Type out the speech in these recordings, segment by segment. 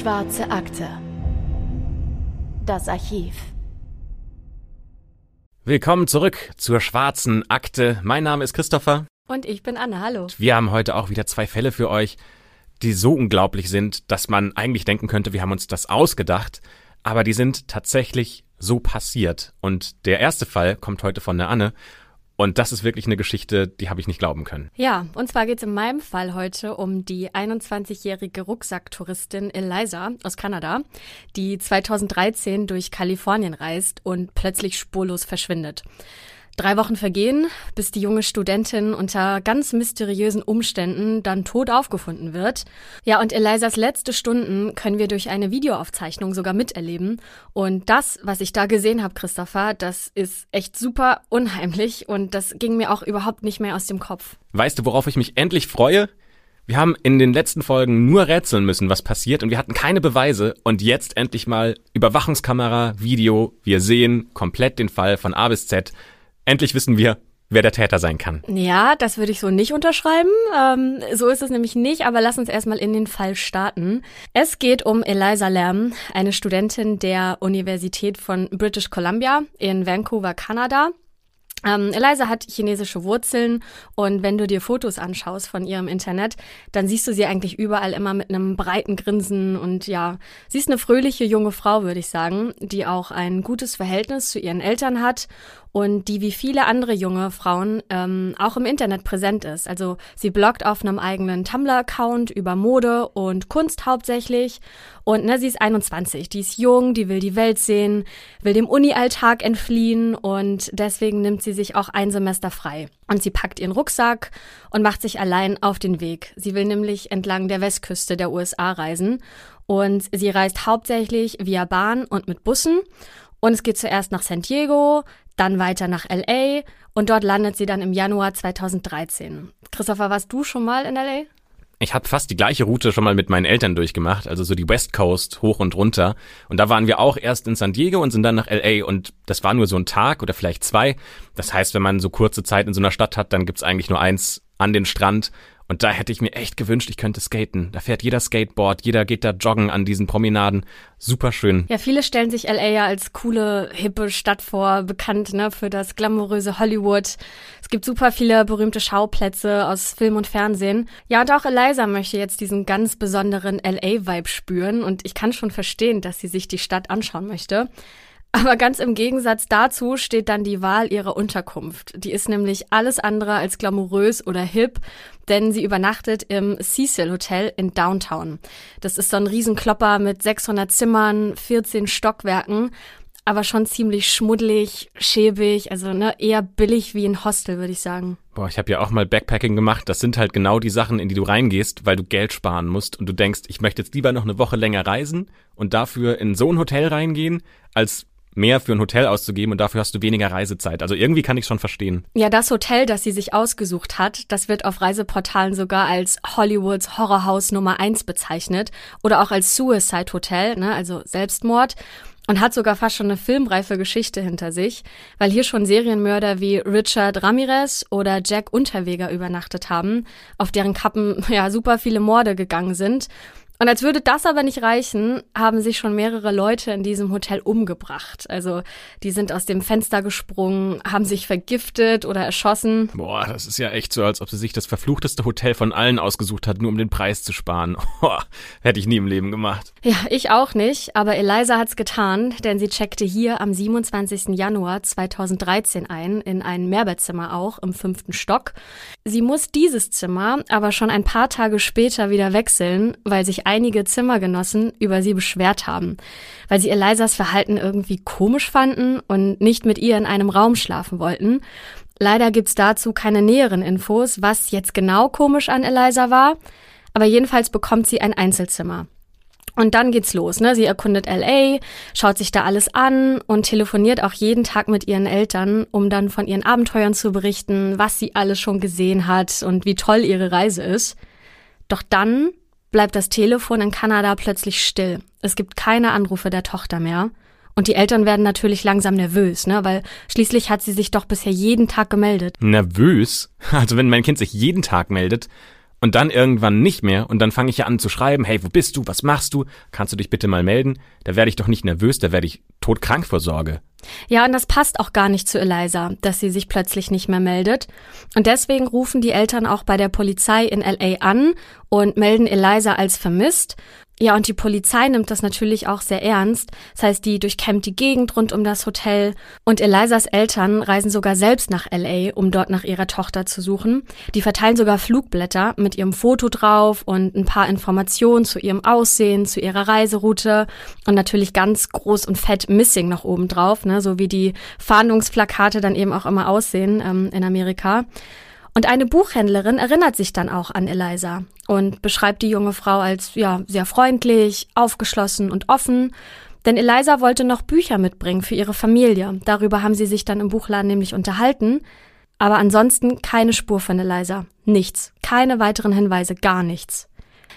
Schwarze Akte. Das Archiv. Willkommen zurück zur Schwarzen Akte. Mein Name ist Christopher. Und ich bin Anne, hallo. Wir haben heute auch wieder zwei Fälle für euch, die so unglaublich sind, dass man eigentlich denken könnte, wir haben uns das ausgedacht. Aber die sind tatsächlich so passiert. Und der erste Fall kommt heute von der Anne. Und das ist wirklich eine Geschichte, die habe ich nicht glauben können. Ja, und zwar geht es in meinem Fall heute um die 21-jährige Rucksacktouristin Eliza aus Kanada, die 2013 durch Kalifornien reist und plötzlich spurlos verschwindet. Drei Wochen vergehen, bis die junge Studentin unter ganz mysteriösen Umständen dann tot aufgefunden wird. Ja, und Elisas letzte Stunden können wir durch eine Videoaufzeichnung sogar miterleben. Und das, was ich da gesehen habe, Christopher, das ist echt super unheimlich und das ging mir auch überhaupt nicht mehr aus dem Kopf. Weißt du, worauf ich mich endlich freue? Wir haben in den letzten Folgen nur rätseln müssen, was passiert und wir hatten keine Beweise und jetzt endlich mal Überwachungskamera, Video, wir sehen komplett den Fall von A bis Z. Endlich wissen wir, wer der Täter sein kann. Ja, das würde ich so nicht unterschreiben. Ähm, so ist es nämlich nicht, aber lass uns erstmal in den Fall starten. Es geht um Eliza Lamb, eine Studentin der Universität von British Columbia in Vancouver, Kanada. Ähm, Eliza hat chinesische Wurzeln und wenn du dir Fotos anschaust von ihr im Internet, dann siehst du sie eigentlich überall immer mit einem breiten Grinsen und ja, sie ist eine fröhliche junge Frau, würde ich sagen, die auch ein gutes Verhältnis zu ihren Eltern hat und die wie viele andere junge Frauen ähm, auch im Internet präsent ist. Also sie bloggt auf einem eigenen Tumblr-Account über Mode und Kunst hauptsächlich. Und ne, sie ist 21, die ist jung, die will die Welt sehen, will dem Uni-Alltag entfliehen und deswegen nimmt sie sich auch ein Semester frei. Und sie packt ihren Rucksack und macht sich allein auf den Weg. Sie will nämlich entlang der Westküste der USA reisen. Und sie reist hauptsächlich via Bahn und mit Bussen. Und es geht zuerst nach San Diego, dann weiter nach LA und dort landet sie dann im Januar 2013. Christopher, warst du schon mal in LA? Ich habe fast die gleiche Route schon mal mit meinen Eltern durchgemacht, also so die West Coast hoch und runter. Und da waren wir auch erst in San Diego und sind dann nach LA und das war nur so ein Tag oder vielleicht zwei. Das heißt, wenn man so kurze Zeit in so einer Stadt hat, dann gibt's eigentlich nur eins an den Strand und da hätte ich mir echt gewünscht, ich könnte skaten. Da fährt jeder Skateboard, jeder geht da joggen an diesen Promenaden. Super schön. Ja, viele stellen sich LA ja als coole, hippe Stadt vor, bekannt ne, für das glamouröse Hollywood. Es gibt super viele berühmte Schauplätze aus Film und Fernsehen. Ja, und auch Eliza möchte jetzt diesen ganz besonderen LA-Vibe spüren und ich kann schon verstehen, dass sie sich die Stadt anschauen möchte. Aber ganz im Gegensatz dazu steht dann die Wahl ihrer Unterkunft. Die ist nämlich alles andere als glamourös oder hip, denn sie übernachtet im Cecil Hotel in Downtown. Das ist so ein Riesenklopper mit 600 Zimmern, 14 Stockwerken, aber schon ziemlich schmuddelig, schäbig, also ne, eher billig wie ein Hostel, würde ich sagen. Boah, ich habe ja auch mal Backpacking gemacht. Das sind halt genau die Sachen, in die du reingehst, weil du Geld sparen musst und du denkst, ich möchte jetzt lieber noch eine Woche länger reisen und dafür in so ein Hotel reingehen, als mehr für ein Hotel auszugeben und dafür hast du weniger Reisezeit. Also irgendwie kann ich schon verstehen. Ja, das Hotel, das sie sich ausgesucht hat, das wird auf Reiseportalen sogar als Hollywoods Horrorhaus Nummer eins bezeichnet oder auch als Suicide Hotel, ne, also Selbstmord. Und hat sogar fast schon eine filmreife Geschichte hinter sich, weil hier schon Serienmörder wie Richard Ramirez oder Jack Unterweger übernachtet haben, auf deren Kappen ja super viele Morde gegangen sind. Und als würde das aber nicht reichen, haben sich schon mehrere Leute in diesem Hotel umgebracht. Also die sind aus dem Fenster gesprungen, haben sich vergiftet oder erschossen. Boah, das ist ja echt so, als ob sie sich das verfluchteste Hotel von allen ausgesucht hat, nur um den Preis zu sparen. Oh, hätte ich nie im Leben gemacht. Ja, ich auch nicht, aber Eliza hat's getan, denn sie checkte hier am 27. Januar 2013 ein, in ein Mehrbettzimmer auch, im fünften Stock. Sie muss dieses Zimmer aber schon ein paar Tage später wieder wechseln, weil sich einige Zimmergenossen über sie beschwert haben, weil sie Elisas Verhalten irgendwie komisch fanden und nicht mit ihr in einem Raum schlafen wollten. Leider gibt's dazu keine näheren Infos, was jetzt genau komisch an Eliza war, aber jedenfalls bekommt sie ein Einzelzimmer. Und dann geht's los, ne? Sie erkundet LA, schaut sich da alles an und telefoniert auch jeden Tag mit ihren Eltern, um dann von ihren Abenteuern zu berichten, was sie alles schon gesehen hat und wie toll ihre Reise ist. Doch dann bleibt das Telefon in Kanada plötzlich still. Es gibt keine Anrufe der Tochter mehr. Und die Eltern werden natürlich langsam nervös, ne? Weil schließlich hat sie sich doch bisher jeden Tag gemeldet. Nervös? Also wenn mein Kind sich jeden Tag meldet und dann irgendwann nicht mehr und dann fange ich ja an zu schreiben, hey, wo bist du, was machst du, kannst du dich bitte mal melden? Da werde ich doch nicht nervös, da werde ich todkrank vor Sorge. Ja, und das passt auch gar nicht zu Eliza, dass sie sich plötzlich nicht mehr meldet. Und deswegen rufen die Eltern auch bei der Polizei in LA an und melden Eliza als vermisst. Ja, und die Polizei nimmt das natürlich auch sehr ernst. Das heißt, die durchkämmt die Gegend rund um das Hotel und Elisas Eltern reisen sogar selbst nach LA, um dort nach ihrer Tochter zu suchen. Die verteilen sogar Flugblätter mit ihrem Foto drauf und ein paar Informationen zu ihrem Aussehen, zu ihrer Reiseroute und natürlich ganz groß und fett Missing noch oben drauf, ne, so wie die Fahndungsplakate dann eben auch immer aussehen ähm, in Amerika. Und eine Buchhändlerin erinnert sich dann auch an Eliza und beschreibt die junge Frau als ja sehr freundlich, aufgeschlossen und offen. Denn Eliza wollte noch Bücher mitbringen für ihre Familie. Darüber haben sie sich dann im Buchladen nämlich unterhalten. Aber ansonsten keine Spur von Eliza. Nichts. Keine weiteren Hinweise, gar nichts.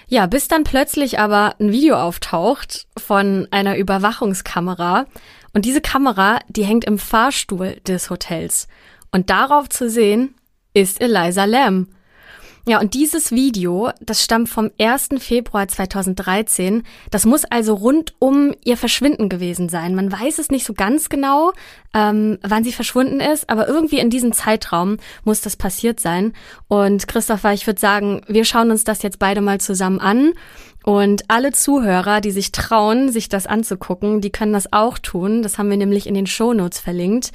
Ja, bis dann plötzlich aber ein Video auftaucht von einer Überwachungskamera. Und diese Kamera, die hängt im Fahrstuhl des Hotels. Und darauf zu sehen ist Eliza Lamb. Ja, und dieses Video, das stammt vom 1. Februar 2013. Das muss also rund um ihr Verschwinden gewesen sein. Man weiß es nicht so ganz genau, ähm, wann sie verschwunden ist, aber irgendwie in diesem Zeitraum muss das passiert sein. Und Christopher, ich würde sagen, wir schauen uns das jetzt beide mal zusammen an. Und alle Zuhörer, die sich trauen, sich das anzugucken, die können das auch tun. Das haben wir nämlich in den Shownotes verlinkt.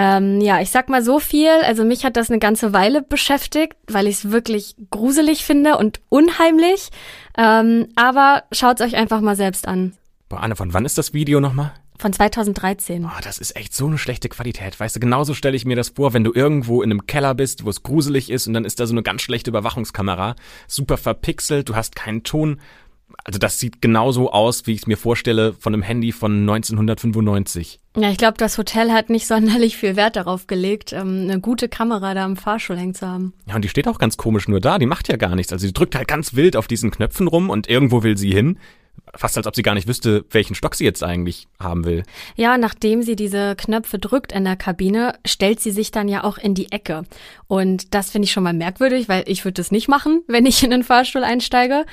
Ähm, ja, ich sag mal so viel. Also mich hat das eine ganze Weile beschäftigt, weil ich es wirklich gruselig finde und unheimlich. Ähm, aber schaut euch einfach mal selbst an. Boah, Anne, von wann ist das Video nochmal? Von 2013. Oh, das ist echt so eine schlechte Qualität. Weißt du, genauso stelle ich mir das vor, wenn du irgendwo in einem Keller bist, wo es gruselig ist und dann ist da so eine ganz schlechte Überwachungskamera, super verpixelt, du hast keinen Ton also das sieht genauso aus, wie ich es mir vorstelle, von einem Handy von 1995. Ja, ich glaube, das Hotel hat nicht sonderlich viel Wert darauf gelegt, ähm, eine gute Kamera da im Fahrstuhl hängen zu haben. Ja, und die steht auch ganz komisch nur da, die macht ja gar nichts. Also sie drückt halt ganz wild auf diesen Knöpfen rum und irgendwo will sie hin. Fast als ob sie gar nicht wüsste, welchen Stock sie jetzt eigentlich haben will. Ja, nachdem sie diese Knöpfe drückt in der Kabine, stellt sie sich dann ja auch in die Ecke. Und das finde ich schon mal merkwürdig, weil ich würde das nicht machen, wenn ich in den Fahrstuhl einsteige.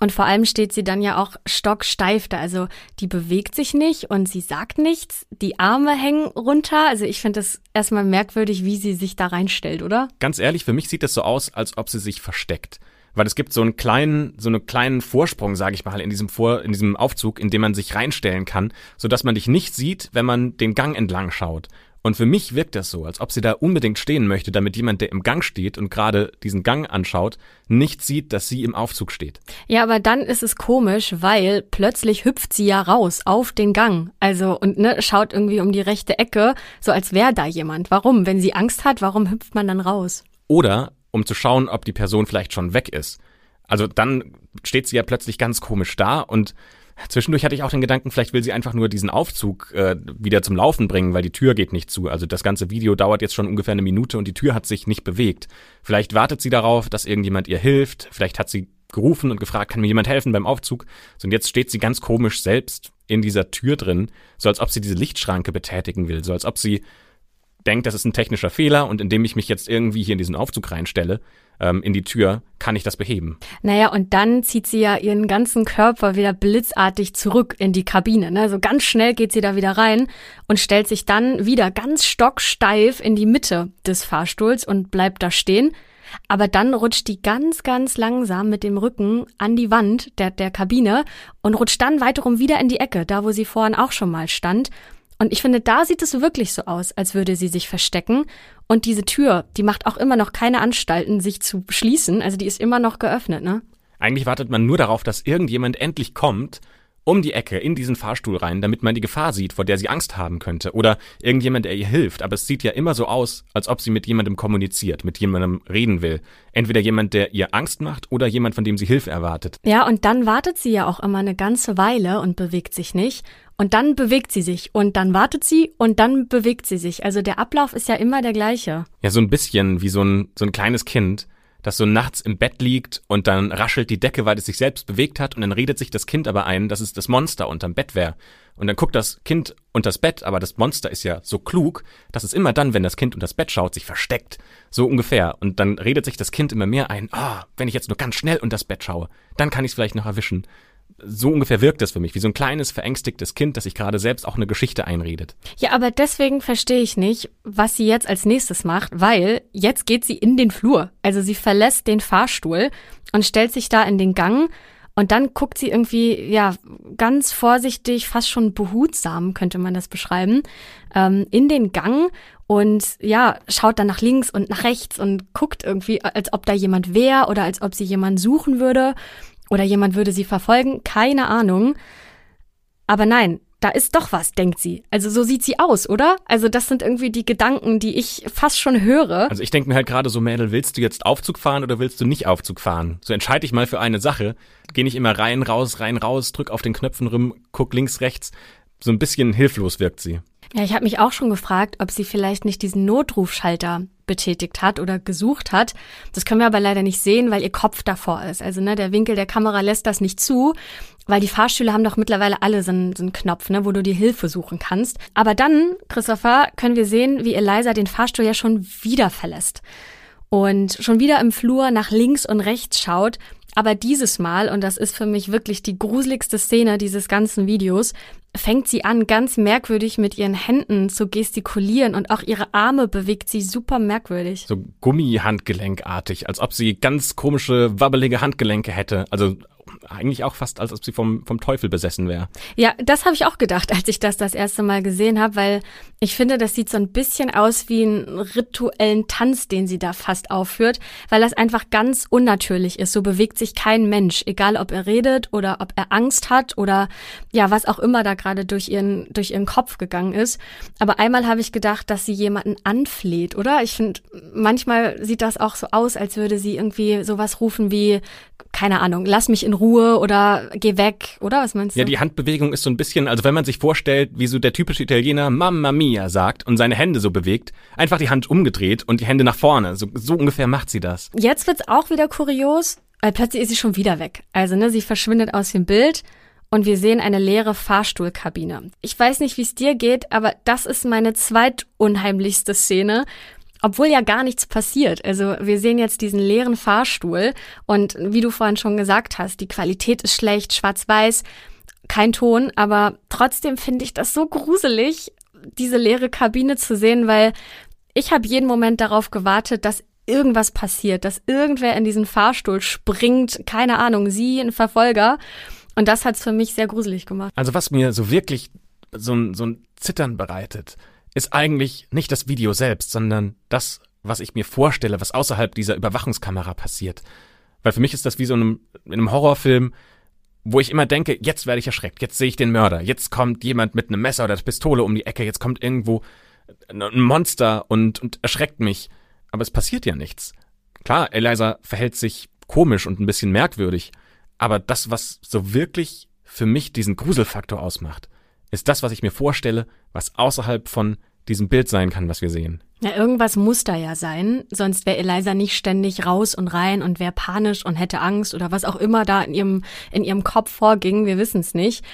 Und vor allem steht sie dann ja auch stocksteif da. Also die bewegt sich nicht und sie sagt nichts. Die Arme hängen runter. Also ich finde das erstmal merkwürdig, wie sie sich da reinstellt, oder? Ganz ehrlich, für mich sieht das so aus, als ob sie sich versteckt. Weil es gibt so einen kleinen, so einen kleinen Vorsprung, sage ich mal, in diesem Vor, in diesem Aufzug, in dem man sich reinstellen kann, sodass man dich nicht sieht, wenn man den Gang entlang schaut. Und für mich wirkt das so, als ob sie da unbedingt stehen möchte, damit jemand, der im Gang steht und gerade diesen Gang anschaut, nicht sieht, dass sie im Aufzug steht. Ja, aber dann ist es komisch, weil plötzlich hüpft sie ja raus auf den Gang. Also und ne, schaut irgendwie um die rechte Ecke, so als wäre da jemand. Warum? Wenn sie Angst hat, warum hüpft man dann raus? Oder um zu schauen, ob die Person vielleicht schon weg ist. Also dann steht sie ja plötzlich ganz komisch da und Zwischendurch hatte ich auch den Gedanken, vielleicht will sie einfach nur diesen Aufzug äh, wieder zum Laufen bringen, weil die Tür geht nicht zu. Also das ganze Video dauert jetzt schon ungefähr eine Minute und die Tür hat sich nicht bewegt. Vielleicht wartet sie darauf, dass irgendjemand ihr hilft. Vielleicht hat sie gerufen und gefragt, kann mir jemand helfen beim Aufzug? So, und jetzt steht sie ganz komisch selbst in dieser Tür drin, so als ob sie diese Lichtschranke betätigen will, so als ob sie denkt, das ist ein technischer Fehler und indem ich mich jetzt irgendwie hier in diesen Aufzug reinstelle, ähm, in die Tür, kann ich das beheben. Naja, und dann zieht sie ja ihren ganzen Körper wieder blitzartig zurück in die Kabine. Ne? Also ganz schnell geht sie da wieder rein und stellt sich dann wieder ganz stocksteif in die Mitte des Fahrstuhls und bleibt da stehen. Aber dann rutscht die ganz, ganz langsam mit dem Rücken an die Wand der, der Kabine und rutscht dann weiterum wieder in die Ecke, da wo sie vorhin auch schon mal stand. Und ich finde, da sieht es wirklich so aus, als würde sie sich verstecken. Und diese Tür, die macht auch immer noch keine Anstalten, sich zu schließen. Also die ist immer noch geöffnet, ne? Eigentlich wartet man nur darauf, dass irgendjemand endlich kommt um die Ecke in diesen Fahrstuhl rein, damit man die Gefahr sieht, vor der sie Angst haben könnte. Oder irgendjemand, der ihr hilft. Aber es sieht ja immer so aus, als ob sie mit jemandem kommuniziert, mit jemandem reden will. Entweder jemand, der ihr Angst macht oder jemand, von dem sie Hilfe erwartet. Ja, und dann wartet sie ja auch immer eine ganze Weile und bewegt sich nicht. Und dann bewegt sie sich und dann wartet sie und dann bewegt sie sich. Also der Ablauf ist ja immer der gleiche. Ja, so ein bisschen wie so ein, so ein kleines Kind, das so nachts im Bett liegt und dann raschelt die Decke, weil es sich selbst bewegt hat und dann redet sich das Kind aber ein, dass es das Monster unterm Bett wäre. Und dann guckt das Kind unters Bett, aber das Monster ist ja so klug, dass es immer dann, wenn das Kind unters Bett schaut, sich versteckt. So ungefähr. Und dann redet sich das Kind immer mehr ein, ah, wenn ich jetzt nur ganz schnell unters Bett schaue, dann kann ich es vielleicht noch erwischen so ungefähr wirkt das für mich, wie so ein kleines verängstigtes Kind, das sich gerade selbst auch eine Geschichte einredet. Ja, aber deswegen verstehe ich nicht, was sie jetzt als nächstes macht, weil jetzt geht sie in den Flur. Also sie verlässt den Fahrstuhl und stellt sich da in den Gang und dann guckt sie irgendwie, ja, ganz vorsichtig, fast schon behutsam, könnte man das beschreiben, ähm, in den Gang und ja, schaut dann nach links und nach rechts und guckt irgendwie, als ob da jemand wäre oder als ob sie jemanden suchen würde. Oder jemand würde sie verfolgen, keine Ahnung. Aber nein, da ist doch was, denkt sie. Also so sieht sie aus, oder? Also das sind irgendwie die Gedanken, die ich fast schon höre. Also ich denke mir halt gerade so, Mädel, willst du jetzt Aufzug fahren oder willst du nicht Aufzug fahren? So entscheide ich mal für eine Sache. Geh nicht immer rein, raus, rein, raus, drück auf den Knöpfen rum, guck links, rechts. So ein bisschen hilflos wirkt sie. Ja, ich habe mich auch schon gefragt, ob sie vielleicht nicht diesen Notrufschalter betätigt hat oder gesucht hat. Das können wir aber leider nicht sehen, weil ihr Kopf davor ist. Also ne, der Winkel der Kamera lässt das nicht zu, weil die Fahrstühle haben doch mittlerweile alle so einen, so einen Knopf, ne, wo du die Hilfe suchen kannst. Aber dann, Christopher, können wir sehen, wie Eliza den Fahrstuhl ja schon wieder verlässt und schon wieder im Flur nach links und rechts schaut. Aber dieses Mal, und das ist für mich wirklich die gruseligste Szene dieses ganzen Videos, fängt sie an, ganz merkwürdig mit ihren Händen zu gestikulieren und auch ihre Arme bewegt sie super merkwürdig. So Gummihandgelenkartig, als ob sie ganz komische, wabbelige Handgelenke hätte. Also eigentlich auch fast, als ob sie vom, vom Teufel besessen wäre. Ja, das habe ich auch gedacht, als ich das das erste Mal gesehen habe, weil ich finde, das sieht so ein bisschen aus wie einen rituellen Tanz, den sie da fast aufführt, weil das einfach ganz unnatürlich ist. So bewegt sich kein Mensch, egal ob er redet oder ob er Angst hat oder ja, was auch immer da gerade durch ihren, durch ihren Kopf gegangen ist. Aber einmal habe ich gedacht, dass sie jemanden anfleht, oder? Ich finde, manchmal sieht das auch so aus, als würde sie irgendwie sowas rufen wie, keine Ahnung, lass mich in Ruhe oder geh weg, oder? Was meinst du? Ja, die Handbewegung ist so ein bisschen, also wenn man sich vorstellt, wie so der typische Italiener Mamma mia sagt und seine Hände so bewegt, einfach die Hand umgedreht und die Hände nach vorne. So, so ungefähr macht sie das. Jetzt wird's auch wieder kurios, weil plötzlich ist sie schon wieder weg. Also, ne, sie verschwindet aus dem Bild und wir sehen eine leere Fahrstuhlkabine. Ich weiß nicht, wie es dir geht, aber das ist meine zweitunheimlichste Szene, obwohl ja gar nichts passiert. Also wir sehen jetzt diesen leeren Fahrstuhl und wie du vorhin schon gesagt hast, die Qualität ist schlecht, schwarz-weiß, kein Ton, aber trotzdem finde ich das so gruselig, diese leere Kabine zu sehen, weil ich habe jeden Moment darauf gewartet, dass irgendwas passiert, dass irgendwer in diesen Fahrstuhl springt, keine Ahnung, sie, ein Verfolger. Und das hat's für mich sehr gruselig gemacht. Also was mir so wirklich so ein, so ein Zittern bereitet, ist eigentlich nicht das Video selbst, sondern das, was ich mir vorstelle, was außerhalb dieser Überwachungskamera passiert. Weil für mich ist das wie so in einem, in einem Horrorfilm, wo ich immer denke, jetzt werde ich erschreckt, jetzt sehe ich den Mörder, jetzt kommt jemand mit einem Messer oder Pistole um die Ecke, jetzt kommt irgendwo ein Monster und, und erschreckt mich. Aber es passiert ja nichts. Klar, Eliza verhält sich komisch und ein bisschen merkwürdig, aber das, was so wirklich für mich diesen Gruselfaktor ausmacht, ist das, was ich mir vorstelle, was außerhalb von diesem Bild sein kann, was wir sehen. Ja, irgendwas muss da ja sein, sonst wäre Eliza nicht ständig raus und rein und wäre panisch und hätte Angst oder was auch immer da in ihrem, in ihrem Kopf vorging, wir wissen es nicht.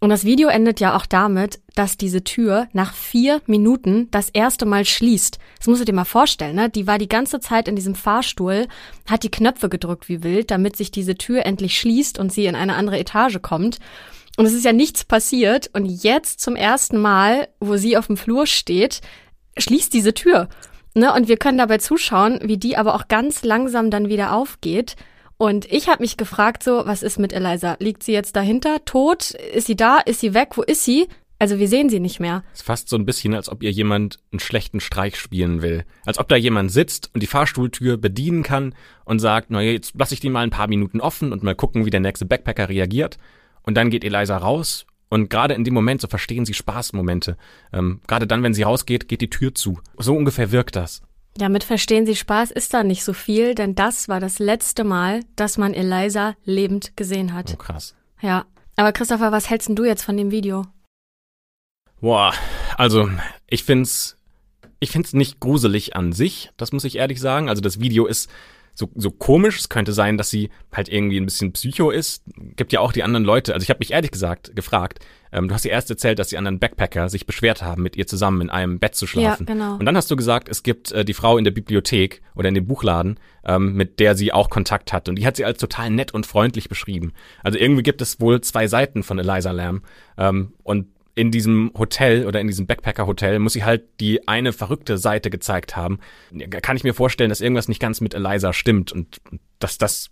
Und das Video endet ja auch damit, dass diese Tür nach vier Minuten das erste Mal schließt. Das musst du dir mal vorstellen, ne? Die war die ganze Zeit in diesem Fahrstuhl, hat die Knöpfe gedrückt wie wild, damit sich diese Tür endlich schließt und sie in eine andere Etage kommt. Und es ist ja nichts passiert. Und jetzt zum ersten Mal, wo sie auf dem Flur steht, schließt diese Tür. Ne? Und wir können dabei zuschauen, wie die aber auch ganz langsam dann wieder aufgeht. Und ich habe mich gefragt, so, was ist mit Eliza? Liegt sie jetzt dahinter, tot? Ist sie da? Ist sie weg? Wo ist sie? Also wir sehen sie nicht mehr. Es ist fast so ein bisschen, als ob ihr jemand einen schlechten Streich spielen will. Als ob da jemand sitzt und die Fahrstuhltür bedienen kann und sagt, naja, jetzt lasse ich die mal ein paar Minuten offen und mal gucken, wie der nächste Backpacker reagiert. Und dann geht Eliza raus und gerade in dem Moment, so verstehen sie Spaßmomente. Ähm, gerade dann, wenn sie rausgeht, geht die Tür zu. So ungefähr wirkt das. Damit verstehen Sie Spaß ist da nicht so viel, denn das war das letzte Mal, dass man Eliza lebend gesehen hat. Oh, krass. Ja. Aber Christopher, was hältst denn du jetzt von dem Video? Boah, also ich find's, ich find's nicht gruselig an sich, das muss ich ehrlich sagen. Also das Video ist so, so komisch. Es könnte sein, dass sie halt irgendwie ein bisschen psycho ist. Gibt ja auch die anderen Leute. Also ich habe mich ehrlich gesagt gefragt, ähm, du hast ihr erst erzählt, dass die anderen Backpacker sich beschwert haben, mit ihr zusammen in einem Bett zu schlafen. Ja, genau. Und dann hast du gesagt, es gibt äh, die Frau in der Bibliothek oder in dem Buchladen, ähm, mit der sie auch Kontakt hat. Und die hat sie als total nett und freundlich beschrieben. Also irgendwie gibt es wohl zwei Seiten von Eliza Lamb. Ähm, und in diesem Hotel oder in diesem Backpacker-Hotel muss sie halt die eine verrückte Seite gezeigt haben. Kann ich mir vorstellen, dass irgendwas nicht ganz mit Eliza stimmt und dass das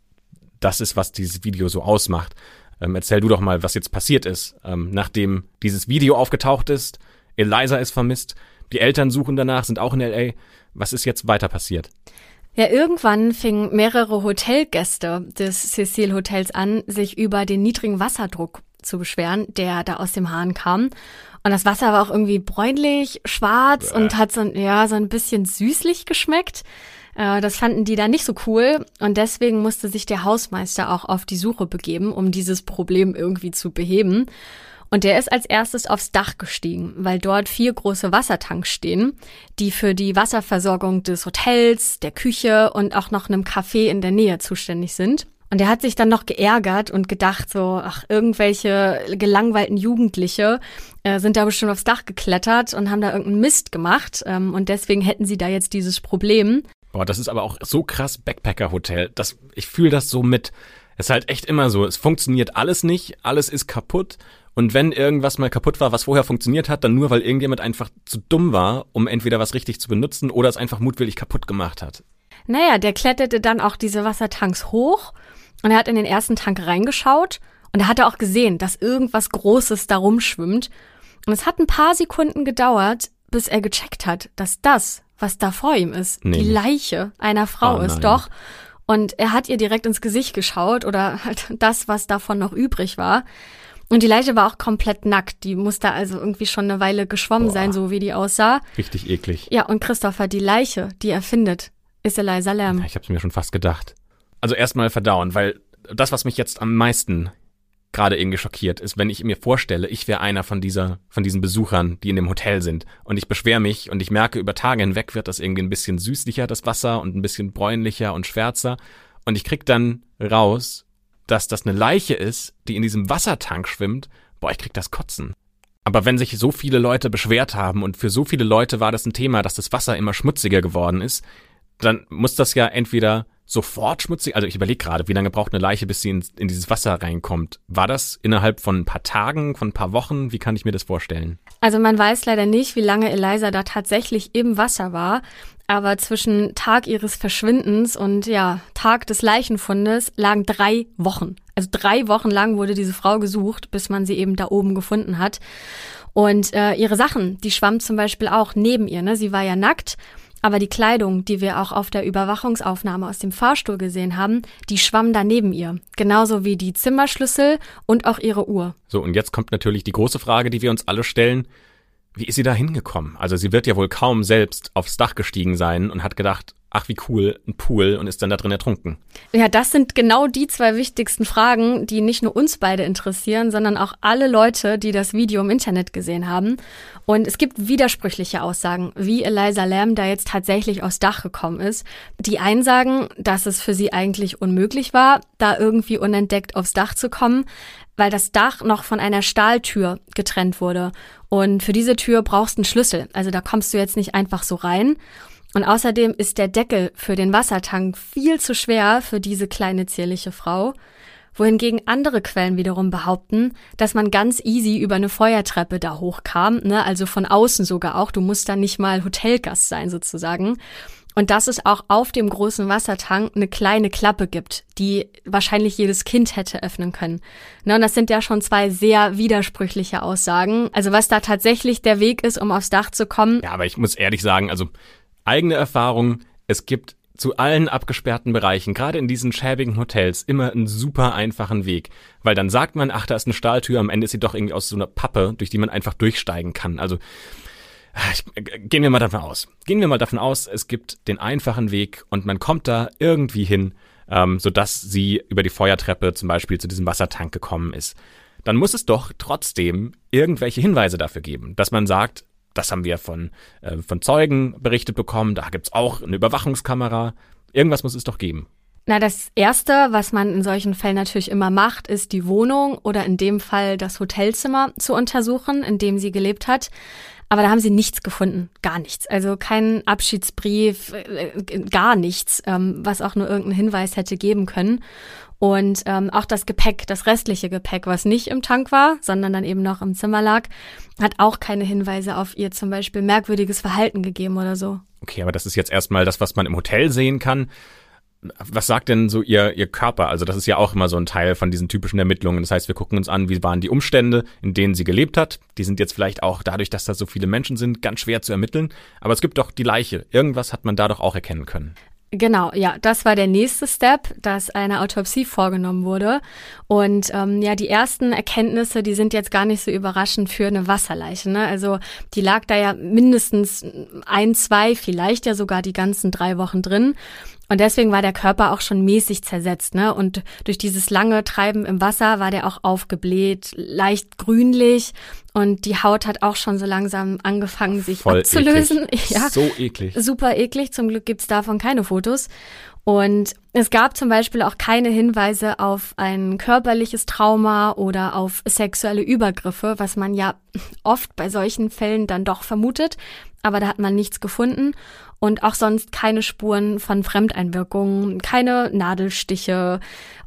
das ist, was dieses Video so ausmacht. Ähm, erzähl du doch mal, was jetzt passiert ist, ähm, nachdem dieses Video aufgetaucht ist. Eliza ist vermisst. Die Eltern suchen danach, sind auch in LA. Was ist jetzt weiter passiert? Ja, irgendwann fingen mehrere Hotelgäste des Cecil Hotels an, sich über den niedrigen Wasserdruck zu beschweren, der da aus dem Hahn kam. Und das Wasser war auch irgendwie bräunlich, schwarz ja. und hat so, ja, so ein bisschen süßlich geschmeckt. Äh, das fanden die da nicht so cool und deswegen musste sich der Hausmeister auch auf die Suche begeben, um dieses Problem irgendwie zu beheben. Und der ist als erstes aufs Dach gestiegen, weil dort vier große Wassertanks stehen, die für die Wasserversorgung des Hotels, der Küche und auch noch einem Café in der Nähe zuständig sind. Und er hat sich dann noch geärgert und gedacht, so, ach, irgendwelche gelangweilten Jugendliche äh, sind da bestimmt aufs Dach geklettert und haben da irgendeinen Mist gemacht. Ähm, und deswegen hätten sie da jetzt dieses Problem. Boah, das ist aber auch so krass Backpacker-Hotel. Das, ich fühle das so mit. Es ist halt echt immer so. Es funktioniert alles nicht, alles ist kaputt. Und wenn irgendwas mal kaputt war, was vorher funktioniert hat, dann nur, weil irgendjemand einfach zu dumm war, um entweder was richtig zu benutzen oder es einfach mutwillig kaputt gemacht hat. Naja, der kletterte dann auch diese Wassertanks hoch und er hat in den ersten Tank reingeschaut und er hatte auch gesehen, dass irgendwas Großes da rumschwimmt. Und es hat ein paar Sekunden gedauert, bis er gecheckt hat, dass das, was da vor ihm ist, nee. die Leiche einer Frau oh, ist, doch. Und er hat ihr direkt ins Gesicht geschaut oder halt das, was davon noch übrig war. Und die Leiche war auch komplett nackt. Die musste also irgendwie schon eine Weile geschwommen Boah. sein, so wie die aussah. Richtig eklig. Ja, und Christopher, die Leiche, die er findet, ist Eliza Lamb. Ich hab's mir schon fast gedacht also erstmal verdauen, weil das, was mich jetzt am meisten gerade irgendwie schockiert, ist, wenn ich mir vorstelle, ich wäre einer von dieser, von diesen Besuchern, die in dem Hotel sind. Und ich beschwere mich und ich merke, über Tage hinweg wird das irgendwie ein bisschen süßlicher, das Wasser und ein bisschen bräunlicher und schwärzer. Und ich krieg dann raus, dass das eine Leiche ist, die in diesem Wassertank schwimmt, boah, ich krieg das Kotzen. Aber wenn sich so viele Leute beschwert haben und für so viele Leute war das ein Thema, dass das Wasser immer schmutziger geworden ist, dann muss das ja entweder sofort schmutzig? Also ich überlege gerade, wie lange braucht eine Leiche, bis sie in, in, dieses Wasser reinkommt? War das innerhalb von ein paar Tagen, von ein paar Wochen? Wie kann ich mir das vorstellen? Also man weiß leider nicht, wie lange Eliza da tatsächlich im Wasser war. Aber zwischen Tag ihres Verschwindens und ja, Tag des Leichenfundes lagen drei Wochen. Also drei Wochen lang wurde diese Frau gesucht, bis man sie eben da oben gefunden hat. Und äh, ihre Sachen, die schwamm zum Beispiel auch neben ihr. Ne? Sie war ja nackt aber die Kleidung, die wir auch auf der Überwachungsaufnahme aus dem Fahrstuhl gesehen haben, die schwamm da ihr. Genauso wie die Zimmerschlüssel und auch ihre Uhr. So, und jetzt kommt natürlich die große Frage, die wir uns alle stellen. Wie ist sie da hingekommen? Also sie wird ja wohl kaum selbst aufs Dach gestiegen sein und hat gedacht, ach wie cool, ein Pool und ist dann da drin ertrunken. Ja, das sind genau die zwei wichtigsten Fragen, die nicht nur uns beide interessieren, sondern auch alle Leute, die das Video im Internet gesehen haben. Und es gibt widersprüchliche Aussagen, wie Eliza Lamb da jetzt tatsächlich aufs Dach gekommen ist. Die einen sagen, dass es für sie eigentlich unmöglich war, da irgendwie unentdeckt aufs Dach zu kommen, weil das Dach noch von einer Stahltür getrennt wurde. Und für diese Tür brauchst du einen Schlüssel. Also da kommst du jetzt nicht einfach so rein. Und außerdem ist der Deckel für den Wassertank viel zu schwer für diese kleine zierliche Frau, wohingegen andere Quellen wiederum behaupten, dass man ganz easy über eine Feuertreppe da hochkam, ne, also von außen sogar auch, du musst da nicht mal Hotelgast sein sozusagen. Und dass es auch auf dem großen Wassertank eine kleine Klappe gibt, die wahrscheinlich jedes Kind hätte öffnen können. Ne, und das sind ja schon zwei sehr widersprüchliche Aussagen. Also was da tatsächlich der Weg ist, um aufs Dach zu kommen. Ja, aber ich muss ehrlich sagen, also eigene Erfahrung, es gibt zu allen abgesperrten Bereichen, gerade in diesen schäbigen Hotels, immer einen super einfachen Weg. Weil dann sagt man, ach, da ist eine Stahltür, am Ende ist sie doch irgendwie aus so einer Pappe, durch die man einfach durchsteigen kann. Also ich, gehen wir mal davon aus. Gehen wir mal davon aus, es gibt den einfachen Weg und man kommt da irgendwie hin, ähm, sodass sie über die Feuertreppe zum Beispiel zu diesem Wassertank gekommen ist. Dann muss es doch trotzdem irgendwelche Hinweise dafür geben, dass man sagt, das haben wir von, äh, von Zeugen berichtet bekommen. Da gibt's auch eine Überwachungskamera. Irgendwas muss es doch geben. Na, das Erste, was man in solchen Fällen natürlich immer macht, ist die Wohnung oder in dem Fall das Hotelzimmer zu untersuchen, in dem sie gelebt hat. Aber da haben sie nichts gefunden, gar nichts. Also keinen Abschiedsbrief, äh, gar nichts, ähm, was auch nur irgendeinen Hinweis hätte geben können. Und ähm, auch das Gepäck, das restliche Gepäck, was nicht im Tank war, sondern dann eben noch im Zimmer lag, hat auch keine Hinweise auf ihr zum Beispiel merkwürdiges Verhalten gegeben oder so. Okay, aber das ist jetzt erstmal das, was man im Hotel sehen kann. Was sagt denn so ihr, ihr Körper? Also das ist ja auch immer so ein Teil von diesen typischen Ermittlungen. Das heißt, wir gucken uns an, wie waren die Umstände, in denen sie gelebt hat. Die sind jetzt vielleicht auch dadurch, dass da so viele Menschen sind, ganz schwer zu ermitteln. Aber es gibt doch die Leiche. Irgendwas hat man da doch auch erkennen können. Genau, ja, das war der nächste Step, dass eine Autopsie vorgenommen wurde. Und ähm, ja, die ersten Erkenntnisse, die sind jetzt gar nicht so überraschend für eine Wasserleiche. Ne? Also die lag da ja mindestens ein, zwei, vielleicht ja sogar die ganzen drei Wochen drin. Und deswegen war der Körper auch schon mäßig zersetzt, ne? Und durch dieses lange Treiben im Wasser war der auch aufgebläht, leicht grünlich und die Haut hat auch schon so langsam angefangen, sich Voll abzulösen. Eklig. Ja, So eklig. super eklig. Zum Glück gibt's davon keine Fotos. Und es gab zum Beispiel auch keine Hinweise auf ein körperliches Trauma oder auf sexuelle Übergriffe, was man ja oft bei solchen Fällen dann doch vermutet. Aber da hat man nichts gefunden und auch sonst keine Spuren von Fremdeinwirkungen, keine Nadelstiche.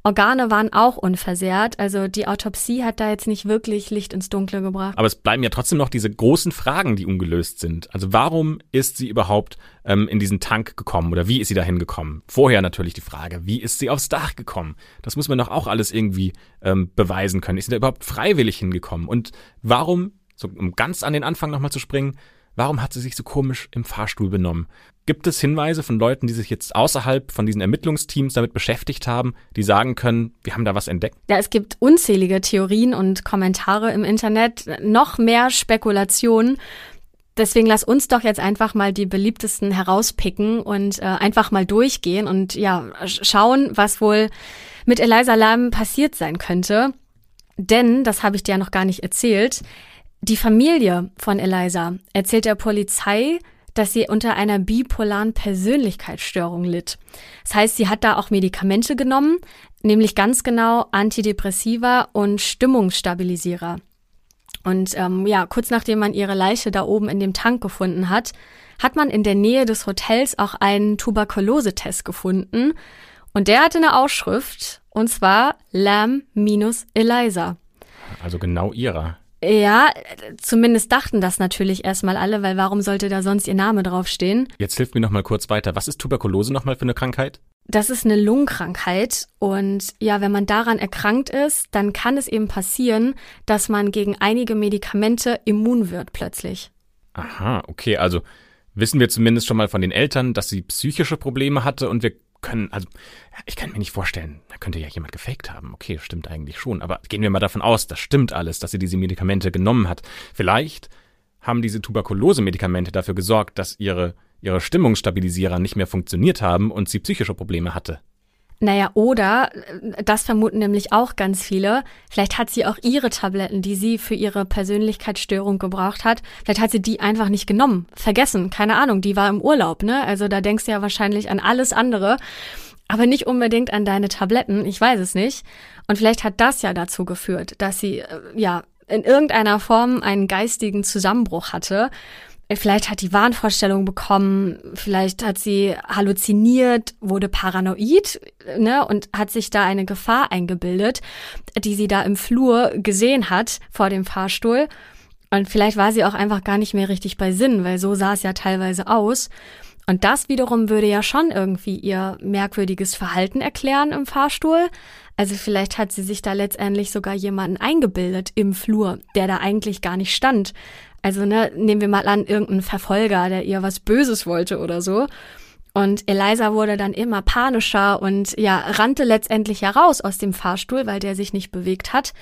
Organe waren auch unversehrt. Also die Autopsie hat da jetzt nicht wirklich Licht ins Dunkle gebracht. Aber es bleiben ja trotzdem noch diese großen Fragen, die ungelöst sind. Also warum ist sie überhaupt ähm, in diesen Tank gekommen oder wie ist sie dahin gekommen? Vorher natürlich die Frage, wie ist sie aufs Dach gekommen? Das muss man doch auch alles irgendwie ähm, beweisen können. Ist sie da überhaupt freiwillig hingekommen? Und warum, so, um ganz an den Anfang nochmal zu springen, Warum hat sie sich so komisch im Fahrstuhl benommen? Gibt es Hinweise von Leuten, die sich jetzt außerhalb von diesen Ermittlungsteams damit beschäftigt haben, die sagen können, wir haben da was entdeckt? Ja, es gibt unzählige Theorien und Kommentare im Internet, noch mehr Spekulationen. Deswegen lass uns doch jetzt einfach mal die beliebtesten herauspicken und äh, einfach mal durchgehen und ja, schauen, was wohl mit Eliza Lam passiert sein könnte. Denn, das habe ich dir ja noch gar nicht erzählt, die Familie von Eliza erzählt der Polizei, dass sie unter einer bipolaren Persönlichkeitsstörung litt. Das heißt, sie hat da auch Medikamente genommen, nämlich ganz genau Antidepressiva und Stimmungsstabilisierer. Und ähm, ja, kurz nachdem man ihre Leiche da oben in dem Tank gefunden hat, hat man in der Nähe des Hotels auch einen Tuberkulosetest gefunden. Und der hatte eine Ausschrift, und zwar Lamb minus Eliza. Also genau ihrer. Ja, zumindest dachten das natürlich erstmal alle, weil warum sollte da sonst ihr Name draufstehen? Jetzt hilft mir noch mal kurz weiter. Was ist Tuberkulose noch mal für eine Krankheit? Das ist eine Lungenkrankheit und ja, wenn man daran erkrankt ist, dann kann es eben passieren, dass man gegen einige Medikamente immun wird plötzlich. Aha, okay, also wissen wir zumindest schon mal von den Eltern, dass sie psychische Probleme hatte und wir können, also ich kann mir nicht vorstellen, da könnte ja jemand gefaked haben. Okay, stimmt eigentlich schon, aber gehen wir mal davon aus, das stimmt alles, dass sie diese Medikamente genommen hat. Vielleicht haben diese Tuberkulose-Medikamente dafür gesorgt, dass ihre, ihre Stimmungsstabilisierer nicht mehr funktioniert haben und sie psychische Probleme hatte. Naja, oder, das vermuten nämlich auch ganz viele, vielleicht hat sie auch ihre Tabletten, die sie für ihre Persönlichkeitsstörung gebraucht hat, vielleicht hat sie die einfach nicht genommen, vergessen, keine Ahnung, die war im Urlaub, ne? Also da denkst du ja wahrscheinlich an alles andere, aber nicht unbedingt an deine Tabletten, ich weiß es nicht. Und vielleicht hat das ja dazu geführt, dass sie, äh, ja, in irgendeiner Form einen geistigen Zusammenbruch hatte Vielleicht hat die Wahnvorstellung bekommen, vielleicht hat sie halluziniert, wurde paranoid ne, und hat sich da eine Gefahr eingebildet, die sie da im Flur gesehen hat vor dem Fahrstuhl. Und vielleicht war sie auch einfach gar nicht mehr richtig bei Sinn, weil so sah es ja teilweise aus. Und das wiederum würde ja schon irgendwie ihr merkwürdiges Verhalten erklären im Fahrstuhl. Also vielleicht hat sie sich da letztendlich sogar jemanden eingebildet im Flur, der da eigentlich gar nicht stand. Also ne, nehmen wir mal an, irgendein Verfolger, der ihr was Böses wollte oder so. Und Eliza wurde dann immer panischer und ja, rannte letztendlich heraus aus dem Fahrstuhl, weil der sich nicht bewegt hat.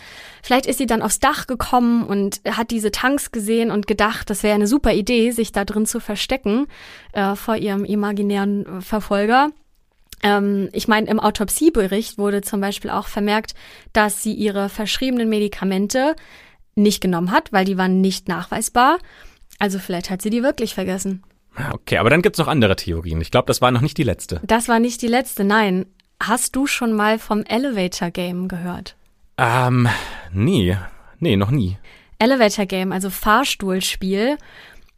Vielleicht ist sie dann aufs Dach gekommen und hat diese Tanks gesehen und gedacht, das wäre eine super Idee, sich da drin zu verstecken äh, vor ihrem imaginären Verfolger. Ähm, ich meine, im Autopsiebericht wurde zum Beispiel auch vermerkt, dass sie ihre verschriebenen Medikamente nicht genommen hat, weil die waren nicht nachweisbar. Also vielleicht hat sie die wirklich vergessen. Okay, aber dann gibt's noch andere Theorien. Ich glaube, das war noch nicht die letzte. Das war nicht die letzte, nein. Hast du schon mal vom Elevator Game gehört? Ähm, nee. Nee, noch nie. Elevator Game, also Fahrstuhlspiel.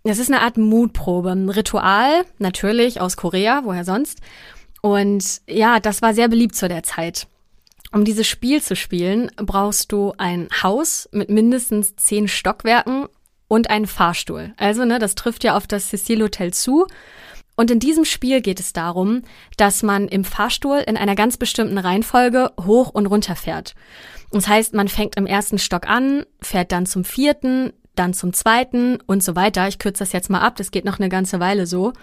Das ist eine Art Mutprobe, ein Ritual, natürlich aus Korea, woher sonst. Und ja, das war sehr beliebt zu der Zeit. Um dieses Spiel zu spielen, brauchst du ein Haus mit mindestens zehn Stockwerken und einen Fahrstuhl. Also, ne, das trifft ja auf das Cecil Hotel zu. Und in diesem Spiel geht es darum, dass man im Fahrstuhl in einer ganz bestimmten Reihenfolge hoch und runter fährt. Das heißt, man fängt im ersten Stock an, fährt dann zum vierten, dann zum zweiten und so weiter. Ich kürze das jetzt mal ab, das geht noch eine ganze Weile so.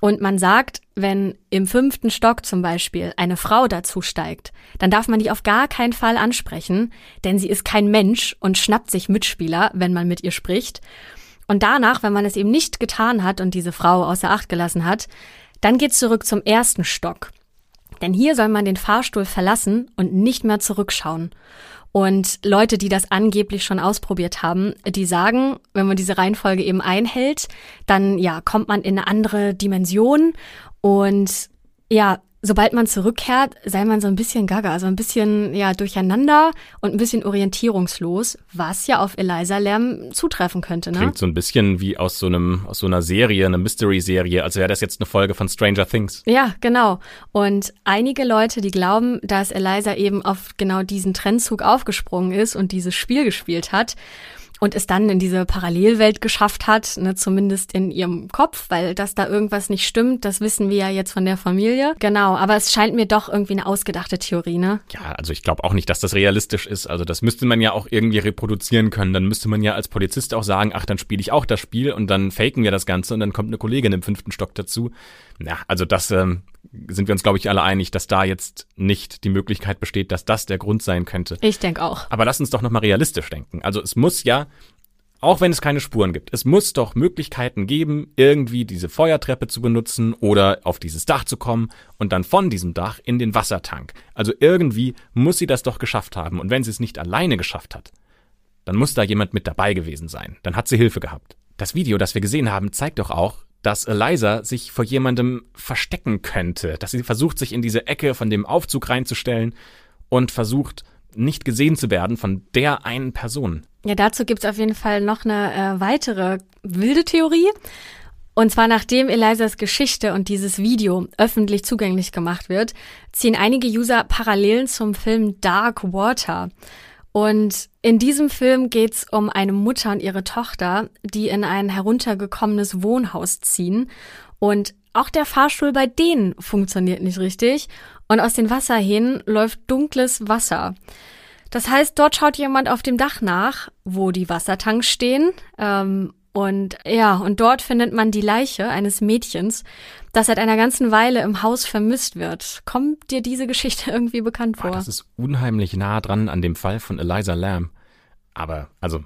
Und man sagt, wenn im fünften Stock zum Beispiel eine Frau dazu steigt, dann darf man die auf gar keinen Fall ansprechen, denn sie ist kein Mensch und schnappt sich Mitspieler, wenn man mit ihr spricht. Und danach, wenn man es eben nicht getan hat und diese Frau außer Acht gelassen hat, dann geht's zurück zum ersten Stock. Denn hier soll man den Fahrstuhl verlassen und nicht mehr zurückschauen. Und Leute, die das angeblich schon ausprobiert haben, die sagen, wenn man diese Reihenfolge eben einhält, dann ja, kommt man in eine andere Dimension. Und ja, sobald man zurückkehrt, sei man so ein bisschen gaga, so ein bisschen ja durcheinander und ein bisschen orientierungslos, was ja auf Eliza Lamb zutreffen könnte. Ne? Klingt so ein bisschen wie aus so einem aus so einer Serie, eine Mystery-Serie, als wäre das jetzt eine Folge von Stranger Things. Ja, genau. Und einige Leute, die glauben, dass Eliza eben auf genau diesen Trendzug aufgesprungen ist und dieses Spiel gespielt hat und es dann in diese Parallelwelt geschafft hat, ne, zumindest in ihrem Kopf, weil dass da irgendwas nicht stimmt, das wissen wir ja jetzt von der Familie. Genau, aber es scheint mir doch irgendwie eine ausgedachte Theorie, ne? Ja, also ich glaube auch nicht, dass das realistisch ist. Also das müsste man ja auch irgendwie reproduzieren können. Dann müsste man ja als Polizist auch sagen, ach, dann spiele ich auch das Spiel und dann faken wir das Ganze und dann kommt eine Kollegin im fünften Stock dazu. Na, also das ähm, sind wir uns, glaube ich, alle einig, dass da jetzt nicht die Möglichkeit besteht, dass das der Grund sein könnte. Ich denke auch. Aber lass uns doch nochmal realistisch denken. Also es muss ja, auch wenn es keine Spuren gibt, es muss doch Möglichkeiten geben, irgendwie diese Feuertreppe zu benutzen oder auf dieses Dach zu kommen und dann von diesem Dach in den Wassertank. Also irgendwie muss sie das doch geschafft haben. Und wenn sie es nicht alleine geschafft hat, dann muss da jemand mit dabei gewesen sein. Dann hat sie Hilfe gehabt. Das Video, das wir gesehen haben, zeigt doch auch, dass Eliza sich vor jemandem verstecken könnte, dass sie versucht, sich in diese Ecke von dem Aufzug reinzustellen und versucht, nicht gesehen zu werden von der einen Person. Ja, dazu gibt's auf jeden Fall noch eine äh, weitere wilde Theorie. Und zwar nachdem Elisas Geschichte und dieses Video öffentlich zugänglich gemacht wird, ziehen einige User Parallelen zum Film Dark Water. Und in diesem Film geht's um eine Mutter und ihre Tochter, die in ein heruntergekommenes Wohnhaus ziehen. Und auch der Fahrstuhl bei denen funktioniert nicht richtig. Und aus den Wasserhähnen läuft dunkles Wasser. Das heißt, dort schaut jemand auf dem Dach nach, wo die Wassertanks stehen. Ähm, und ja, und dort findet man die Leiche eines Mädchens, das seit einer ganzen Weile im Haus vermisst wird. Kommt dir diese Geschichte irgendwie bekannt vor? Boah, das ist unheimlich nah dran an dem Fall von Eliza Lamb. Aber, also,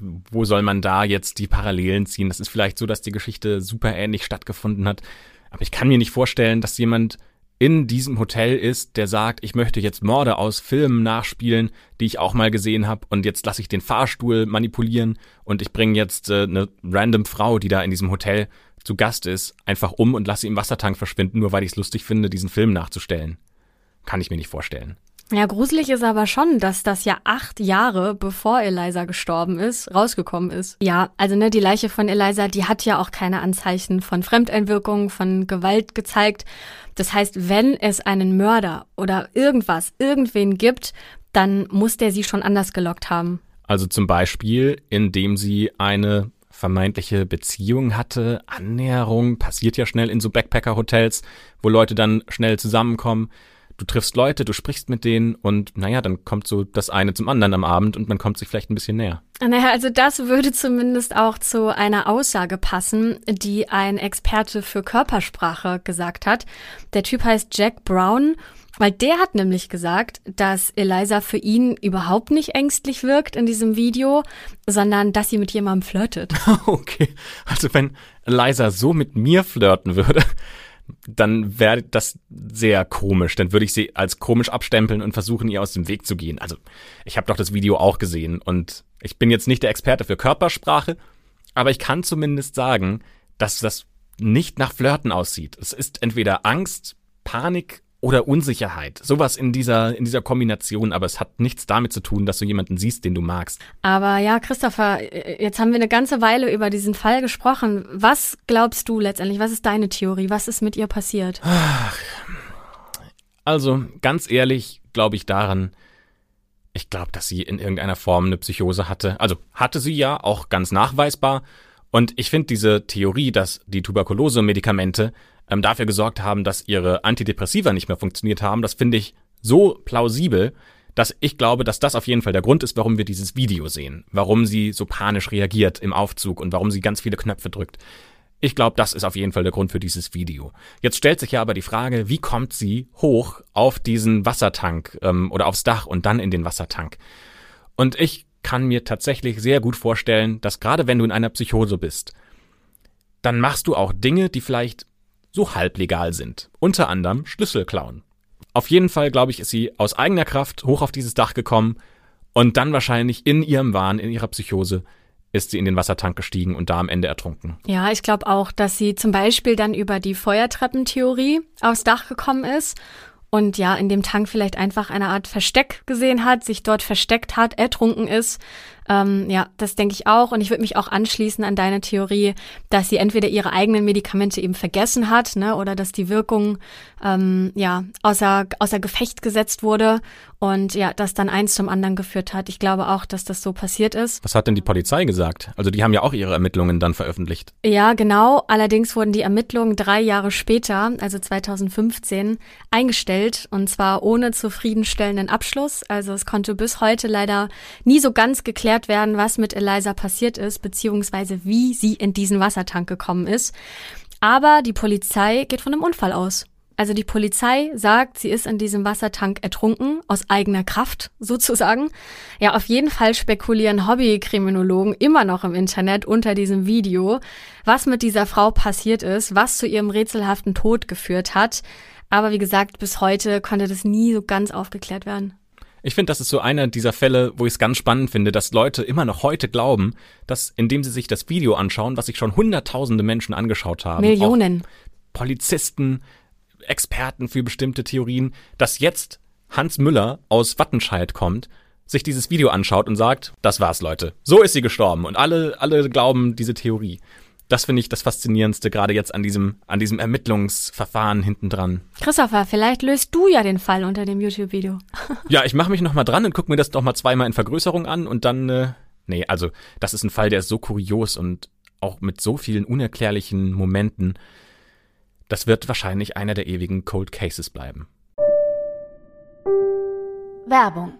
wo soll man da jetzt die Parallelen ziehen? Das ist vielleicht so, dass die Geschichte super ähnlich stattgefunden hat. Aber ich kann mir nicht vorstellen, dass jemand in diesem Hotel ist, der sagt, ich möchte jetzt Morde aus Filmen nachspielen, die ich auch mal gesehen habe und jetzt lasse ich den Fahrstuhl manipulieren und ich bringe jetzt äh, eine random Frau, die da in diesem Hotel zu Gast ist, einfach um und lasse sie im Wassertank verschwinden, nur weil ich es lustig finde, diesen Film nachzustellen. Kann ich mir nicht vorstellen. Ja, gruselig ist aber schon, dass das ja acht Jahre bevor Eliza gestorben ist, rausgekommen ist. Ja, also ne, die Leiche von Eliza, die hat ja auch keine Anzeichen von Fremdeinwirkung, von Gewalt gezeigt. Das heißt, wenn es einen Mörder oder irgendwas, irgendwen gibt, dann muss der sie schon anders gelockt haben. Also zum Beispiel, indem sie eine vermeintliche Beziehung hatte, Annäherung, passiert ja schnell in so Backpacker-Hotels, wo Leute dann schnell zusammenkommen du triffst Leute, du sprichst mit denen und naja, dann kommt so das eine zum anderen am Abend und man kommt sich vielleicht ein bisschen näher. Naja, also das würde zumindest auch zu einer Aussage passen, die ein Experte für Körpersprache gesagt hat. Der Typ heißt Jack Brown. Weil der hat nämlich gesagt, dass Eliza für ihn überhaupt nicht ängstlich wirkt in diesem Video, sondern dass sie mit jemandem flirtet. Okay. Also wenn Eliza so mit mir flirten würde, dann wäre das sehr komisch. Dann würde ich sie als komisch abstempeln und versuchen, ihr aus dem Weg zu gehen. Also, ich habe doch das Video auch gesehen und ich bin jetzt nicht der Experte für Körpersprache, aber ich kann zumindest sagen, dass das nicht nach Flirten aussieht. Es ist entweder Angst, Panik oder Unsicherheit. Sowas in dieser, in dieser Kombination, aber es hat nichts damit zu tun, dass du jemanden siehst, den du magst. Aber ja, Christopher, jetzt haben wir eine ganze Weile über diesen Fall gesprochen. Was glaubst du letztendlich? Was ist deine Theorie? Was ist mit ihr passiert? Also, ganz ehrlich, glaube ich daran, ich glaube, dass sie in irgendeiner Form eine Psychose hatte. Also hatte sie ja, auch ganz nachweisbar. Und ich finde diese Theorie, dass die Tuberkulose-Medikamente ähm, dafür gesorgt haben, dass ihre Antidepressiva nicht mehr funktioniert haben, das finde ich so plausibel, dass ich glaube, dass das auf jeden Fall der Grund ist, warum wir dieses Video sehen, warum sie so panisch reagiert im Aufzug und warum sie ganz viele Knöpfe drückt. Ich glaube, das ist auf jeden Fall der Grund für dieses Video. Jetzt stellt sich ja aber die Frage, wie kommt sie hoch auf diesen Wassertank ähm, oder aufs Dach und dann in den Wassertank? Und ich kann mir tatsächlich sehr gut vorstellen, dass gerade wenn du in einer Psychose bist, dann machst du auch Dinge, die vielleicht so halblegal sind. Unter anderem Schlüssel klauen. Auf jeden Fall, glaube ich, ist sie aus eigener Kraft hoch auf dieses Dach gekommen und dann wahrscheinlich in ihrem Wahn, in ihrer Psychose, ist sie in den Wassertank gestiegen und da am Ende ertrunken. Ja, ich glaube auch, dass sie zum Beispiel dann über die Feuertreppentheorie aufs Dach gekommen ist und ja, in dem Tank vielleicht einfach eine Art Versteck gesehen hat, sich dort versteckt hat, ertrunken ist ähm, ja, das denke ich auch. Und ich würde mich auch anschließen an deine Theorie, dass sie entweder ihre eigenen Medikamente eben vergessen hat, ne, oder dass die Wirkung ähm, ja außer, außer Gefecht gesetzt wurde und ja, das dann eins zum anderen geführt hat. Ich glaube auch, dass das so passiert ist. Was hat denn die Polizei gesagt? Also die haben ja auch ihre Ermittlungen dann veröffentlicht. Ja, genau. Allerdings wurden die Ermittlungen drei Jahre später, also 2015, eingestellt und zwar ohne zufriedenstellenden Abschluss. Also es konnte bis heute leider nie so ganz geklärt geklärt werden, was mit Eliza passiert ist, beziehungsweise wie sie in diesen Wassertank gekommen ist. Aber die Polizei geht von einem Unfall aus. Also die Polizei sagt, sie ist in diesem Wassertank ertrunken, aus eigener Kraft sozusagen. Ja, auf jeden Fall spekulieren Hobbykriminologen immer noch im Internet unter diesem Video, was mit dieser Frau passiert ist, was zu ihrem rätselhaften Tod geführt hat. Aber wie gesagt, bis heute konnte das nie so ganz aufgeklärt werden. Ich finde, das ist so einer dieser Fälle, wo ich es ganz spannend finde, dass Leute immer noch heute glauben, dass indem sie sich das Video anschauen, was sich schon hunderttausende Menschen angeschaut haben, Millionen Polizisten, Experten für bestimmte Theorien, dass jetzt Hans Müller aus Wattenscheid kommt, sich dieses Video anschaut und sagt, das war's, Leute. So ist sie gestorben und alle, alle glauben diese Theorie. Das finde ich das Faszinierendste, gerade jetzt an diesem, an diesem Ermittlungsverfahren hinten dran. Christopher, vielleicht löst du ja den Fall unter dem YouTube-Video. ja, ich mache mich nochmal dran und gucke mir das nochmal zweimal in Vergrößerung an und dann, äh, nee, also das ist ein Fall, der ist so kurios und auch mit so vielen unerklärlichen Momenten. Das wird wahrscheinlich einer der ewigen Cold Cases bleiben. Werbung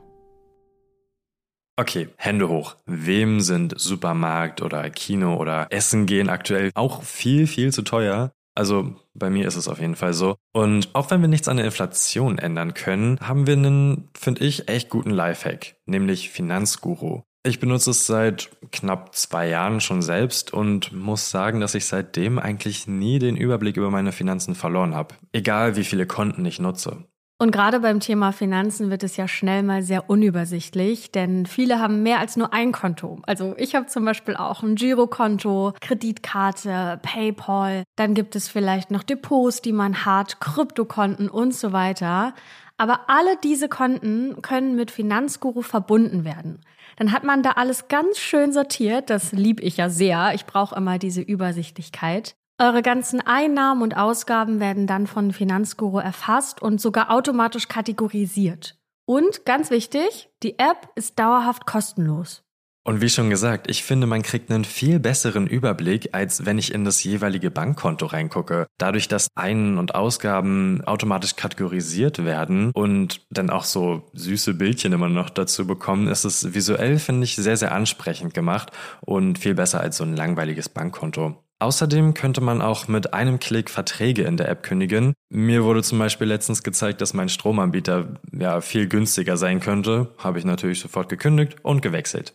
Okay, Hände hoch. Wem sind Supermarkt oder Kino oder Essen gehen aktuell auch viel, viel zu teuer? Also bei mir ist es auf jeden Fall so. Und auch wenn wir nichts an der Inflation ändern können, haben wir einen, finde ich, echt guten Lifehack, nämlich Finanzguru. Ich benutze es seit knapp zwei Jahren schon selbst und muss sagen, dass ich seitdem eigentlich nie den Überblick über meine Finanzen verloren habe. Egal wie viele Konten ich nutze. Und gerade beim Thema Finanzen wird es ja schnell mal sehr unübersichtlich, denn viele haben mehr als nur ein Konto. Also ich habe zum Beispiel auch ein Girokonto, Kreditkarte, PayPal. Dann gibt es vielleicht noch Depots, die man hat, Kryptokonten und so weiter. Aber alle diese Konten können mit Finanzguru verbunden werden. Dann hat man da alles ganz schön sortiert. Das lieb ich ja sehr. Ich brauche immer diese Übersichtlichkeit. Eure ganzen Einnahmen und Ausgaben werden dann von Finanzguru erfasst und sogar automatisch kategorisiert. Und ganz wichtig, die App ist dauerhaft kostenlos. Und wie schon gesagt, ich finde, man kriegt einen viel besseren Überblick, als wenn ich in das jeweilige Bankkonto reingucke. Dadurch, dass Ein- und Ausgaben automatisch kategorisiert werden und dann auch so süße Bildchen immer noch dazu bekommen, ist es visuell, finde ich, sehr, sehr ansprechend gemacht und viel besser als so ein langweiliges Bankkonto. Außerdem könnte man auch mit einem Klick Verträge in der App kündigen. Mir wurde zum Beispiel letztens gezeigt, dass mein Stromanbieter ja viel günstiger sein könnte. Habe ich natürlich sofort gekündigt und gewechselt.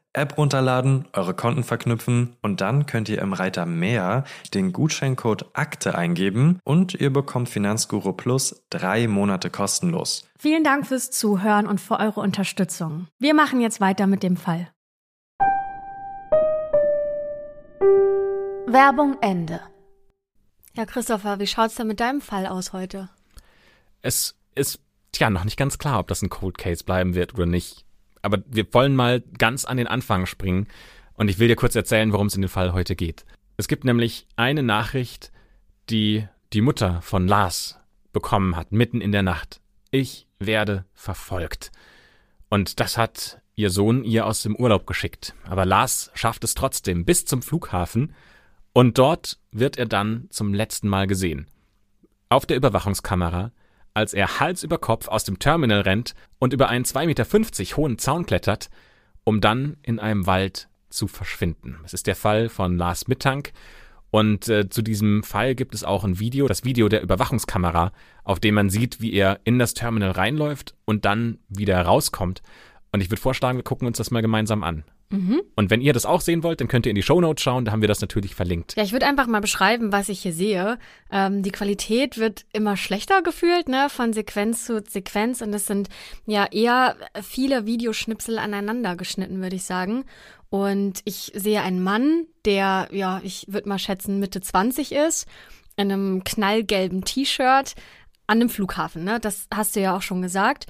App runterladen, eure Konten verknüpfen und dann könnt ihr im Reiter Mehr den Gutscheincode Akte eingeben und ihr bekommt Finanzguru Plus drei Monate kostenlos. Vielen Dank fürs Zuhören und für eure Unterstützung. Wir machen jetzt weiter mit dem Fall. Werbung Ende. Ja, Christopher, wie schaut's denn mit deinem Fall aus heute? Es ist tja noch nicht ganz klar, ob das ein Cold Case bleiben wird oder nicht aber wir wollen mal ganz an den Anfang springen und ich will dir kurz erzählen, worum es in dem Fall heute geht. Es gibt nämlich eine Nachricht, die die Mutter von Lars bekommen hat, mitten in der Nacht. Ich werde verfolgt. Und das hat ihr Sohn ihr aus dem Urlaub geschickt. Aber Lars schafft es trotzdem bis zum Flughafen und dort wird er dann zum letzten Mal gesehen. Auf der Überwachungskamera als er Hals über Kopf aus dem Terminal rennt und über einen 2,50 Meter hohen Zaun klettert, um dann in einem Wald zu verschwinden. Es ist der Fall von Lars Mittank. Und äh, zu diesem Fall gibt es auch ein Video, das Video der Überwachungskamera, auf dem man sieht, wie er in das Terminal reinläuft und dann wieder rauskommt. Und ich würde vorschlagen, wir gucken uns das mal gemeinsam an. Mhm. Und wenn ihr das auch sehen wollt, dann könnt ihr in die Shownotes schauen, da haben wir das natürlich verlinkt. Ja, ich würde einfach mal beschreiben, was ich hier sehe. Ähm, die Qualität wird immer schlechter gefühlt, ne, von Sequenz zu Sequenz. Und es sind ja eher viele Videoschnipsel aneinander geschnitten, würde ich sagen. Und ich sehe einen Mann, der, ja, ich würde mal schätzen, Mitte 20 ist, in einem knallgelben T-Shirt an einem Flughafen, ne? Das hast du ja auch schon gesagt.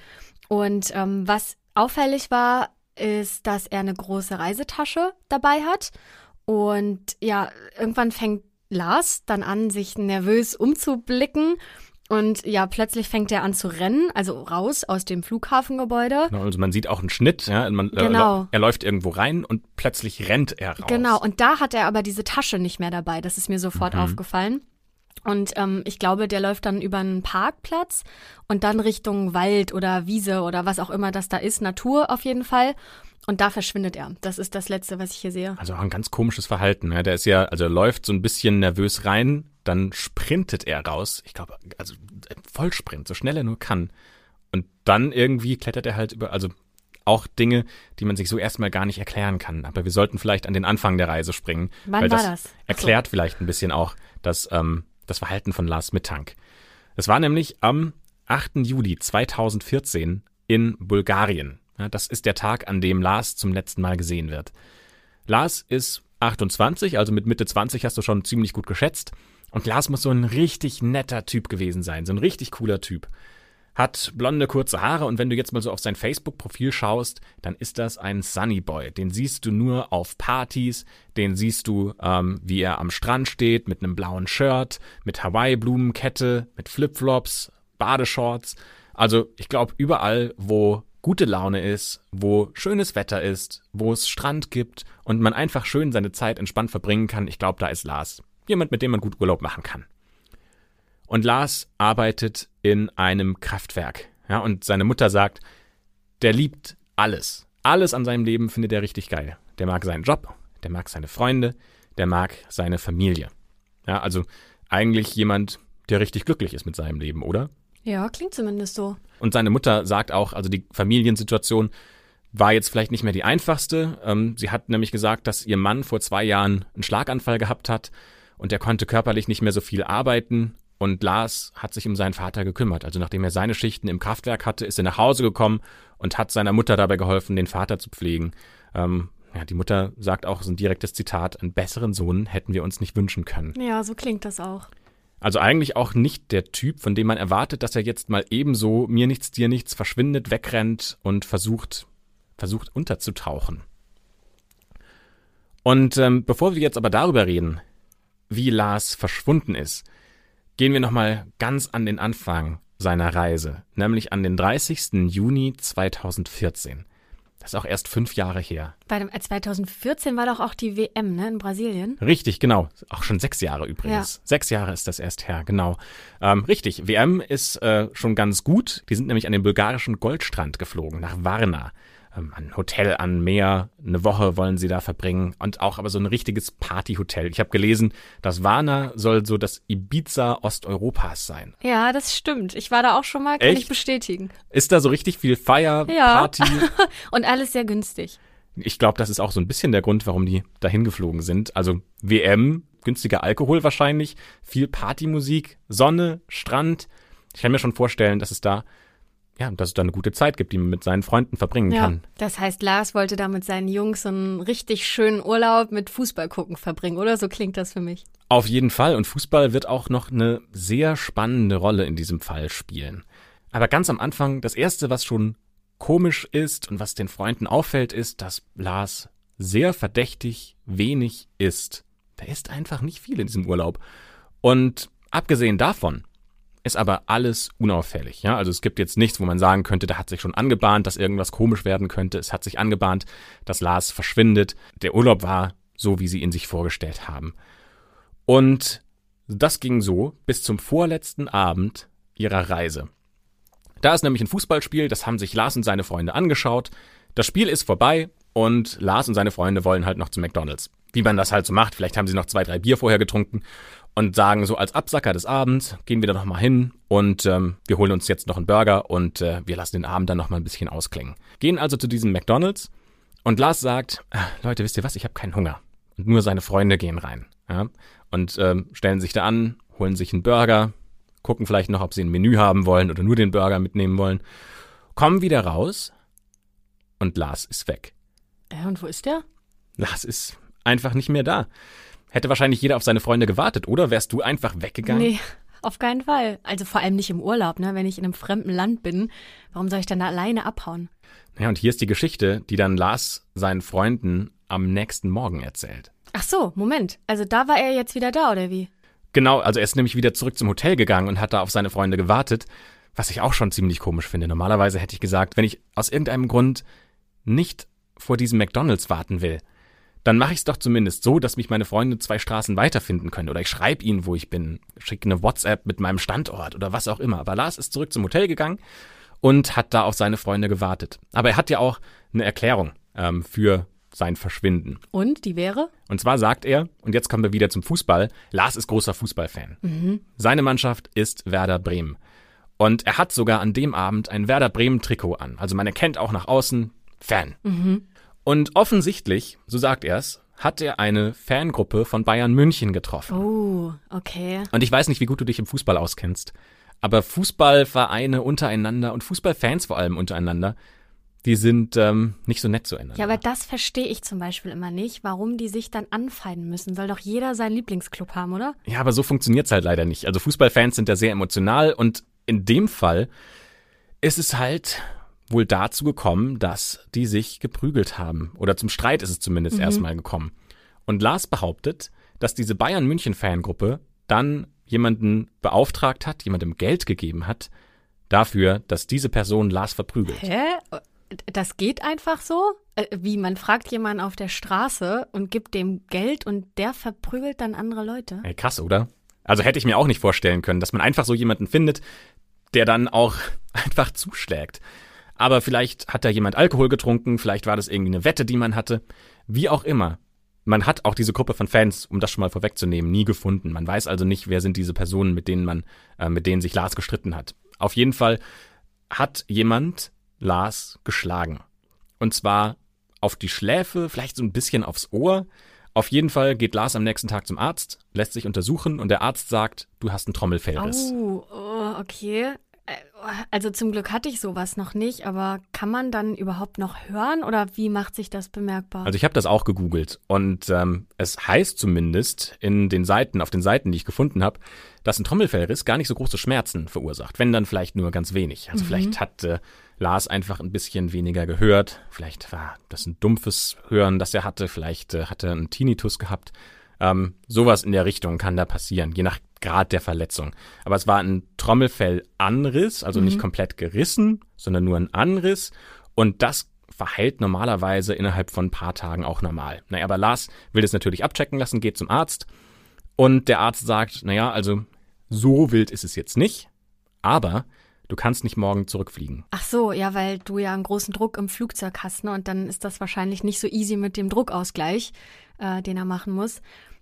Und ähm, was auffällig war, ist, dass er eine große Reisetasche dabei hat. Und ja, irgendwann fängt Lars dann an, sich nervös umzublicken. Und ja, plötzlich fängt er an zu rennen, also raus aus dem Flughafengebäude. Genau, also man sieht auch einen Schnitt, ja. Man, äh, genau. Äh, er läuft irgendwo rein und plötzlich rennt er raus. Genau, und da hat er aber diese Tasche nicht mehr dabei. Das ist mir sofort mhm. aufgefallen. Und ähm, ich glaube, der läuft dann über einen Parkplatz und dann Richtung Wald oder Wiese oder was auch immer das da ist, Natur auf jeden Fall. Und da verschwindet er. Das ist das Letzte, was ich hier sehe. Also auch ein ganz komisches Verhalten. Ja. Der ist ja, also er läuft so ein bisschen nervös rein, dann sprintet er raus. Ich glaube, also Vollsprint, so schnell er nur kann. Und dann irgendwie klettert er halt über, also auch Dinge, die man sich so erstmal gar nicht erklären kann. Aber wir sollten vielleicht an den Anfang der Reise springen. Wann weil war das? das? Erklärt vielleicht ein bisschen auch, dass ähm, das Verhalten von Lars Mittank. Es war nämlich am 8. Juli 2014 in Bulgarien. Das ist der Tag, an dem Lars zum letzten Mal gesehen wird. Lars ist 28, also mit Mitte 20 hast du schon ziemlich gut geschätzt. Und Lars muss so ein richtig netter Typ gewesen sein, so ein richtig cooler Typ hat blonde kurze Haare und wenn du jetzt mal so auf sein Facebook-Profil schaust, dann ist das ein Sunny Boy. Den siehst du nur auf Partys, den siehst du, ähm, wie er am Strand steht mit einem blauen Shirt, mit Hawaii-Blumenkette, mit Flipflops, Badeshorts. Also ich glaube, überall, wo gute Laune ist, wo schönes Wetter ist, wo es Strand gibt und man einfach schön seine Zeit entspannt verbringen kann, ich glaube, da ist Lars. Jemand, mit dem man gut Urlaub machen kann. Und Lars arbeitet in einem Kraftwerk. Ja, und seine Mutter sagt, der liebt alles. Alles an seinem Leben findet er richtig geil. Der mag seinen Job, der mag seine Freunde, der mag seine Familie. Ja, also eigentlich jemand, der richtig glücklich ist mit seinem Leben, oder? Ja, klingt zumindest so. Und seine Mutter sagt auch, also die Familiensituation war jetzt vielleicht nicht mehr die einfachste. Ähm, sie hat nämlich gesagt, dass ihr Mann vor zwei Jahren einen Schlaganfall gehabt hat und er konnte körperlich nicht mehr so viel arbeiten und Lars hat sich um seinen Vater gekümmert. Also nachdem er seine Schichten im Kraftwerk hatte, ist er nach Hause gekommen und hat seiner Mutter dabei geholfen, den Vater zu pflegen. Ähm, ja, die Mutter sagt auch, so ein direktes Zitat, einen besseren Sohn hätten wir uns nicht wünschen können. Ja, so klingt das auch. Also eigentlich auch nicht der Typ, von dem man erwartet, dass er jetzt mal ebenso mir nichts, dir nichts verschwindet, wegrennt und versucht, versucht unterzutauchen. Und ähm, bevor wir jetzt aber darüber reden, wie Lars verschwunden ist, gehen wir nochmal ganz an den Anfang seiner Reise, nämlich an den 30. Juni 2014. Das ist auch erst fünf Jahre her. Bei dem, 2014 war doch auch die WM, ne, in Brasilien. Richtig, genau. Auch schon sechs Jahre übrigens. Ja. Sechs Jahre ist das erst her, genau. Ähm, richtig, WM ist äh, schon ganz gut. Die sind nämlich an den bulgarischen Goldstrand geflogen, nach Varna ein Hotel an Meer. Eine Woche wollen sie da verbringen und auch aber so ein richtiges Partyhotel. Ich habe gelesen, das Varna soll so das Ibiza Osteuropas sein. Ja, das stimmt. Ich war da auch schon mal, kann Echt? ich bestätigen. Ist da so richtig viel Feier, ja. Party? und alles sehr günstig. Ich glaube, das ist auch so ein bisschen der Grund, warum die dahin geflogen sind. Also WM, günstiger Alkohol wahrscheinlich, viel Partymusik, Sonne, Strand. Ich kann mir schon vorstellen, dass es da ja, dass es da eine gute Zeit gibt, die man mit seinen Freunden verbringen ja, kann. Das heißt, Lars wollte da mit seinen Jungs einen richtig schönen Urlaub mit Fußball gucken verbringen, oder? So klingt das für mich. Auf jeden Fall. Und Fußball wird auch noch eine sehr spannende Rolle in diesem Fall spielen. Aber ganz am Anfang, das erste, was schon komisch ist und was den Freunden auffällt, ist, dass Lars sehr verdächtig wenig isst. Da ist einfach nicht viel in diesem Urlaub. Und abgesehen davon ist aber alles unauffällig. Ja? Also es gibt jetzt nichts, wo man sagen könnte, da hat sich schon angebahnt, dass irgendwas komisch werden könnte. Es hat sich angebahnt, dass Lars verschwindet. Der Urlaub war so, wie sie ihn sich vorgestellt haben. Und das ging so bis zum vorletzten Abend ihrer Reise. Da ist nämlich ein Fußballspiel, das haben sich Lars und seine Freunde angeschaut. Das Spiel ist vorbei und Lars und seine Freunde wollen halt noch zu McDonald's. Wie man das halt so macht, vielleicht haben sie noch zwei, drei Bier vorher getrunken und sagen so als Absacker des Abends, gehen wir da nochmal hin und ähm, wir holen uns jetzt noch einen Burger und äh, wir lassen den Abend dann nochmal ein bisschen ausklingen. Gehen also zu diesem McDonald's und Lars sagt, äh, Leute, wisst ihr was, ich habe keinen Hunger. Und nur seine Freunde gehen rein. Ja? Und ähm, stellen sich da an, holen sich einen Burger, gucken vielleicht noch, ob sie ein Menü haben wollen oder nur den Burger mitnehmen wollen, kommen wieder raus und Lars ist weg. Ja, und wo ist der? Lars ist einfach nicht mehr da. Hätte wahrscheinlich jeder auf seine Freunde gewartet, oder? Wärst du einfach weggegangen? Nee, auf keinen Fall. Also vor allem nicht im Urlaub, ne? Wenn ich in einem fremden Land bin, warum soll ich dann da alleine abhauen? Ja, und hier ist die Geschichte, die dann Lars seinen Freunden am nächsten Morgen erzählt. Ach so, Moment. Also da war er jetzt wieder da, oder wie? Genau, also er ist nämlich wieder zurück zum Hotel gegangen und hat da auf seine Freunde gewartet, was ich auch schon ziemlich komisch finde. Normalerweise hätte ich gesagt, wenn ich aus irgendeinem Grund nicht vor diesem McDonalds warten will, dann mache ich es doch zumindest so, dass mich meine Freunde zwei Straßen weiterfinden können. Oder ich schreibe ihnen, wo ich bin, schicke eine WhatsApp mit meinem Standort oder was auch immer. Aber Lars ist zurück zum Hotel gegangen und hat da auf seine Freunde gewartet. Aber er hat ja auch eine Erklärung ähm, für sein Verschwinden. Und die wäre? Und zwar sagt er, und jetzt kommen wir wieder zum Fußball, Lars ist großer Fußballfan. Mhm. Seine Mannschaft ist Werder Bremen. Und er hat sogar an dem Abend ein Werder Bremen Trikot an. Also man erkennt auch nach außen Fan. Mhm. Und offensichtlich, so sagt er es, hat er eine Fangruppe von Bayern München getroffen. Oh, okay. Und ich weiß nicht, wie gut du dich im Fußball auskennst, aber Fußballvereine untereinander und Fußballfans vor allem untereinander, die sind ähm, nicht so nett zueinander. Ja, aber das verstehe ich zum Beispiel immer nicht, warum die sich dann anfeinden müssen. Soll doch jeder seinen Lieblingsclub haben, oder? Ja, aber so funktioniert's halt leider nicht. Also Fußballfans sind ja sehr emotional und in dem Fall ist es halt wohl dazu gekommen, dass die sich geprügelt haben. Oder zum Streit ist es zumindest mhm. erstmal gekommen. Und Lars behauptet, dass diese Bayern München Fangruppe dann jemanden beauftragt hat, jemandem Geld gegeben hat, dafür, dass diese Person Lars verprügelt. Hä? Das geht einfach so? Äh, wie, man fragt jemanden auf der Straße und gibt dem Geld und der verprügelt dann andere Leute? Ey, krass, oder? Also hätte ich mir auch nicht vorstellen können, dass man einfach so jemanden findet, der dann auch einfach zuschlägt. Aber vielleicht hat da jemand Alkohol getrunken, vielleicht war das irgendwie eine Wette, die man hatte. Wie auch immer. Man hat auch diese Gruppe von Fans, um das schon mal vorwegzunehmen, nie gefunden. Man weiß also nicht, wer sind diese Personen, mit denen man, äh, mit denen sich Lars gestritten hat. Auf jeden Fall hat jemand Lars geschlagen. Und zwar auf die Schläfe, vielleicht so ein bisschen aufs Ohr. Auf jeden Fall geht Lars am nächsten Tag zum Arzt, lässt sich untersuchen und der Arzt sagt, du hast einen Trommelfellriss. Oh, oh okay. Also zum Glück hatte ich sowas noch nicht, aber kann man dann überhaupt noch hören oder wie macht sich das bemerkbar? Also ich habe das auch gegoogelt und ähm, es heißt zumindest in den Seiten, auf den Seiten, die ich gefunden habe, dass ein Trommelfellriss gar nicht so große Schmerzen verursacht, wenn dann vielleicht nur ganz wenig. Also mhm. vielleicht hat äh, Lars einfach ein bisschen weniger gehört, vielleicht war das ein dumpfes Hören, das er hatte, vielleicht äh, hat er einen Tinnitus gehabt. Ähm, sowas in der Richtung kann da passieren, je nach Grad der Verletzung. Aber es war ein Trommelfellanriss, also mhm. nicht komplett gerissen, sondern nur ein Anriss. Und das verheilt normalerweise innerhalb von ein paar Tagen auch normal. Naja, aber Lars will das natürlich abchecken lassen, geht zum Arzt. Und der Arzt sagt, naja, also so wild ist es jetzt nicht, aber du kannst nicht morgen zurückfliegen. Ach so, ja, weil du ja einen großen Druck im Flugzeug hast, ne? Und dann ist das wahrscheinlich nicht so easy mit dem Druckausgleich, äh, den er machen muss.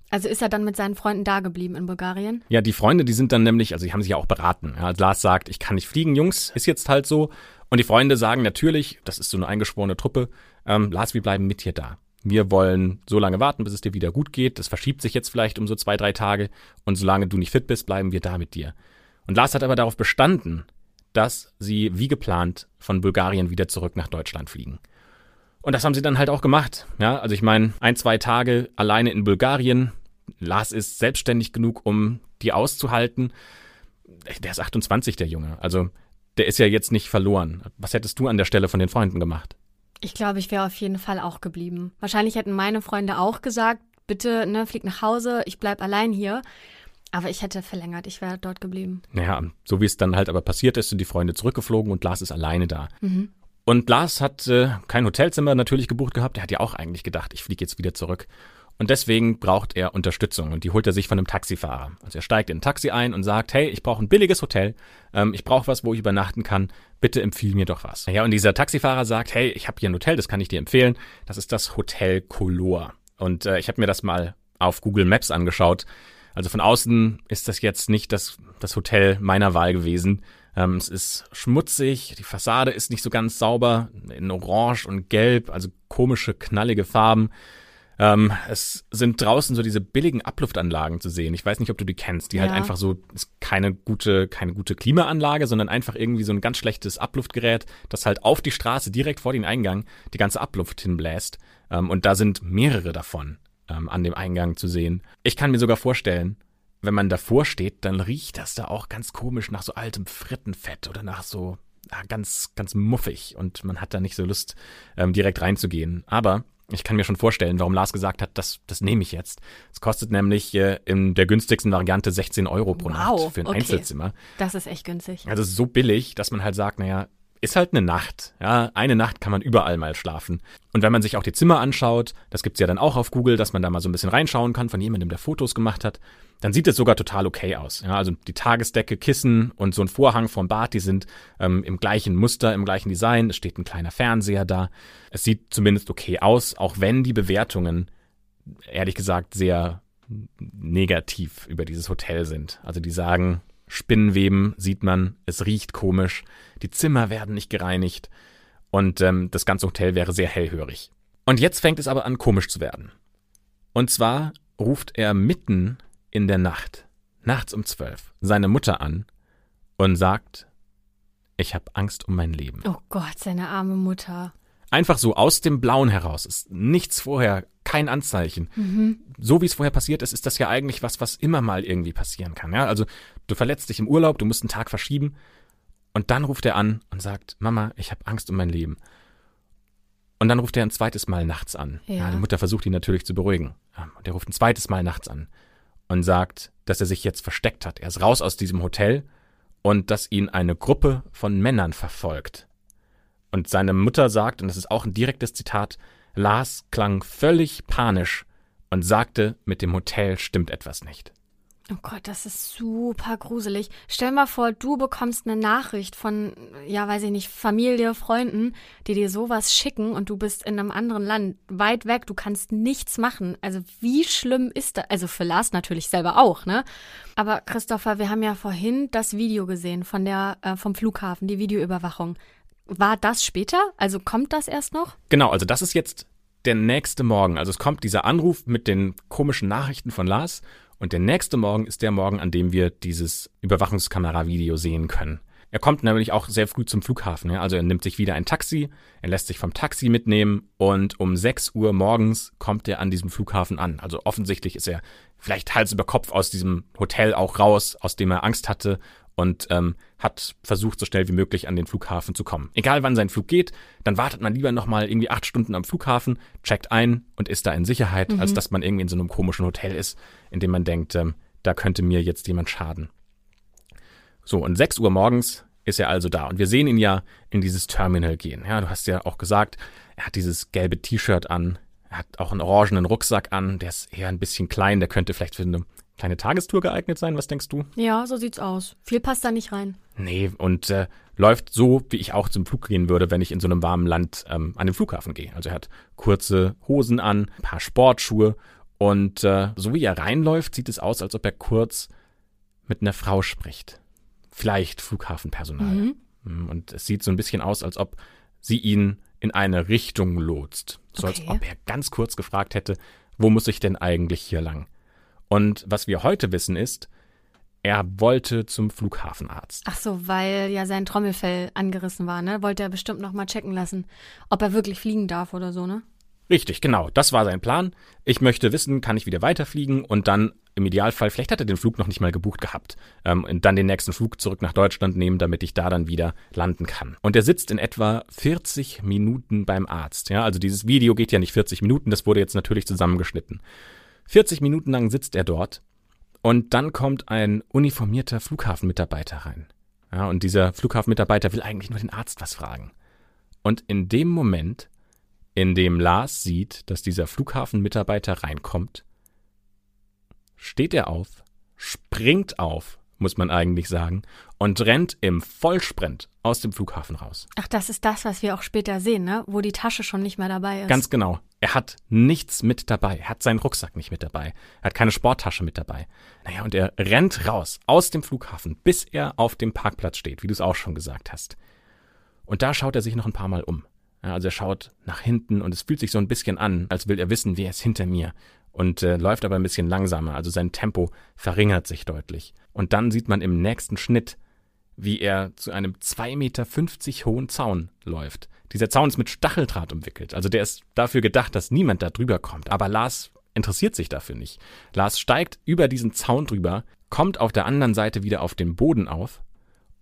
Also ist er dann mit seinen Freunden da geblieben in Bulgarien? Ja, die Freunde, die sind dann nämlich, also die haben sich ja auch beraten. Ja, Lars sagt, ich kann nicht fliegen, Jungs, ist jetzt halt so. Und die Freunde sagen natürlich, das ist so eine eingeschworene Truppe, ähm, Lars, wir bleiben mit dir da. Wir wollen so lange warten, bis es dir wieder gut geht. Das verschiebt sich jetzt vielleicht um so zwei, drei Tage. Und solange du nicht fit bist, bleiben wir da mit dir. Und Lars hat aber darauf bestanden, dass sie wie geplant von Bulgarien wieder zurück nach Deutschland fliegen. Und das haben sie dann halt auch gemacht. Ja, also ich meine, ein, zwei Tage alleine in Bulgarien. Lars ist selbstständig genug, um die auszuhalten. Der ist 28, der Junge. Also der ist ja jetzt nicht verloren. Was hättest du an der Stelle von den Freunden gemacht? Ich glaube, ich wäre auf jeden Fall auch geblieben. Wahrscheinlich hätten meine Freunde auch gesagt, bitte, ne, flieg nach Hause, ich bleib allein hier. Aber ich hätte verlängert, ich wäre dort geblieben. Naja, so wie es dann halt aber passiert ist, sind die Freunde zurückgeflogen und Lars ist alleine da. Mhm. Und Lars hat äh, kein Hotelzimmer natürlich gebucht gehabt. Er hat ja auch eigentlich gedacht, ich fliege jetzt wieder zurück. Und deswegen braucht er Unterstützung und die holt er sich von einem Taxifahrer. Also er steigt in ein Taxi ein und sagt, hey, ich brauche ein billiges Hotel, ähm, ich brauche was, wo ich übernachten kann, bitte empfiehl mir doch was. Ja, und dieser Taxifahrer sagt, hey, ich habe hier ein Hotel, das kann ich dir empfehlen, das ist das Hotel Color. Und äh, ich habe mir das mal auf Google Maps angeschaut. Also von außen ist das jetzt nicht das, das Hotel meiner Wahl gewesen. Ähm, es ist schmutzig, die Fassade ist nicht so ganz sauber, in Orange und Gelb, also komische, knallige Farben. Ähm, es sind draußen so diese billigen Abluftanlagen zu sehen. Ich weiß nicht, ob du die kennst. Die halt ja. halt einfach so, ist keine gute, keine gute Klimaanlage, sondern einfach irgendwie so ein ganz schlechtes Abluftgerät, das halt auf die Straße direkt vor den Eingang die ganze Abluft hinbläst. Ähm, und da sind mehrere davon ähm, an dem Eingang zu sehen. Ich kann mir sogar vorstellen, wenn man davor steht, dann riecht das da auch ganz komisch nach so altem Frittenfett oder nach so ja, ganz, ganz muffig und man hat da nicht so Lust, ähm, direkt reinzugehen. Aber ich kann mir schon vorstellen, warum Lars gesagt hat, das, das nehme ich jetzt. Es kostet nämlich äh, in der günstigsten Variante 16 Euro pro wow, Nacht für ein okay. Einzelzimmer. Das ist echt günstig. Also so billig, dass man halt sagt, naja, ist halt eine Nacht. Ja, eine Nacht kann man überall mal schlafen. Und wenn man sich auch die Zimmer anschaut, das gibt's ja dann auch auf Google, dass man da mal so ein bisschen reinschauen kann von jemandem, der Fotos gemacht hat, dann sieht es sogar total okay aus. Ja, also die Tagesdecke, Kissen und so ein Vorhang vom Bad, die sind ähm, im gleichen Muster, im gleichen Design. Es steht ein kleiner Fernseher da. Es sieht zumindest okay aus, auch wenn die Bewertungen ehrlich gesagt sehr negativ über dieses Hotel sind. Also die sagen, Spinnenweben sieht man, es riecht komisch, die Zimmer werden nicht gereinigt und ähm, das ganze Hotel wäre sehr hellhörig. Und jetzt fängt es aber an, komisch zu werden. Und zwar ruft er mitten in der Nacht, nachts um zwölf, seine Mutter an und sagt, ich habe Angst um mein Leben. Oh Gott, seine arme Mutter. Einfach so aus dem Blauen heraus. Ist nichts vorher, kein Anzeichen. Mhm. So wie es vorher passiert ist, ist das ja eigentlich was, was immer mal irgendwie passieren kann. Ja, also du verletzt dich im Urlaub, du musst einen Tag verschieben und dann ruft er an und sagt, Mama, ich habe Angst um mein Leben. Und dann ruft er ein zweites Mal nachts an. Ja. ja die Mutter versucht ihn natürlich zu beruhigen. Und er ruft ein zweites Mal nachts an und sagt, dass er sich jetzt versteckt hat. Er ist raus aus diesem Hotel und dass ihn eine Gruppe von Männern verfolgt. Und seine Mutter sagt, und das ist auch ein direktes Zitat, Lars klang völlig panisch und sagte, mit dem Hotel stimmt etwas nicht. Oh Gott, das ist super gruselig. Stell mal vor, du bekommst eine Nachricht von, ja, weiß ich nicht, Familie, Freunden, die dir sowas schicken und du bist in einem anderen Land, weit weg, du kannst nichts machen. Also wie schlimm ist das? Also für Lars natürlich selber auch, ne? Aber Christopher, wir haben ja vorhin das Video gesehen von der, äh, vom Flughafen, die Videoüberwachung. War das später? Also kommt das erst noch? Genau, also das ist jetzt der nächste Morgen. Also es kommt dieser Anruf mit den komischen Nachrichten von Lars und der nächste Morgen ist der Morgen, an dem wir dieses Überwachungskamera-Video sehen können. Er kommt nämlich auch sehr früh zum Flughafen. Ja? Also er nimmt sich wieder ein Taxi, er lässt sich vom Taxi mitnehmen und um 6 Uhr morgens kommt er an diesem Flughafen an. Also offensichtlich ist er vielleicht Hals über Kopf aus diesem Hotel auch raus, aus dem er Angst hatte und ähm, hat versucht, so schnell wie möglich an den Flughafen zu kommen. Egal wann sein Flug geht, dann wartet man lieber nochmal irgendwie acht Stunden am Flughafen, checkt ein und ist da in Sicherheit, mhm. als dass man irgendwie in so einem komischen Hotel ist, in dem man denkt, ähm, da könnte mir jetzt jemand schaden. So, und 6 Uhr morgens ist er also da. Und wir sehen ihn ja in dieses Terminal gehen. Ja, du hast ja auch gesagt, er hat dieses gelbe T-Shirt an, er hat auch einen orangenen Rucksack an, der ist eher ein bisschen klein, der könnte vielleicht für eine kleine Tagestour geeignet sein, was denkst du? Ja, so sieht's aus. Viel passt da nicht rein. Nee, und äh, läuft so, wie ich auch zum Flug gehen würde, wenn ich in so einem warmen Land ähm, an den Flughafen gehe. Also er hat kurze Hosen an, ein paar Sportschuhe und äh, so wie er reinläuft, sieht es aus, als ob er kurz mit einer Frau spricht. Vielleicht Flughafenpersonal. Mhm. Mm, und es sieht so ein bisschen aus, als ob sie ihn in eine Richtung lotst. So okay. als ob er ganz kurz gefragt hätte, wo muss ich denn eigentlich hier lang? Und was wir heute wissen ist, er wollte zum Flughafenarzt. Ach so, weil ja sein Trommelfell angerissen war, ne? Wollte er bestimmt noch mal checken lassen, ob er wirklich fliegen darf oder so, ne? Richtig, genau. Das war sein Plan. Ich möchte wissen, kann ich wieder weiterfliegen und dann im Idealfall, vielleicht hat er den Flug noch nicht mal gebucht gehabt, ähm, und dann den nächsten Flug zurück nach Deutschland nehmen, damit ich da dann wieder landen kann. Und er sitzt in etwa 40 Minuten beim Arzt. Ja, also dieses Video geht ja nicht 40 Minuten, das wurde jetzt natürlich zusammengeschnitten. 40 Minuten lang sitzt er dort und dann kommt ein uniformierter Flughafenmitarbeiter rein. Ja, und dieser Flughafenmitarbeiter will eigentlich nur den Arzt was fragen. Und in dem Moment, in dem Lars sieht, dass dieser Flughafenmitarbeiter reinkommt, steht er auf, springt auf muss man eigentlich sagen, und rennt im Vollsprint aus dem Flughafen raus. Ach, das ist das, was wir auch später sehen, ne? Wo die Tasche schon nicht mehr dabei ist. Ganz genau. Er hat nichts mit dabei. Er hat seinen Rucksack nicht mit dabei. Er hat keine Sporttasche mit dabei. Naja, und er rennt raus aus dem Flughafen, bis er auf dem Parkplatz steht, wie du es auch schon gesagt hast. Und da schaut er sich noch ein paar Mal um. Also er schaut nach hinten und es fühlt sich so ein bisschen an, als will er wissen, wer ist hinter mir und äh, läuft aber ein bisschen langsamer, also sein Tempo verringert sich deutlich. Und dann sieht man im nächsten Schnitt, wie er zu einem 2,50 Meter hohen Zaun läuft. Dieser Zaun ist mit Stacheldraht umwickelt, also der ist dafür gedacht, dass niemand da drüber kommt. Aber Lars interessiert sich dafür nicht. Lars steigt über diesen Zaun drüber, kommt auf der anderen Seite wieder auf den Boden auf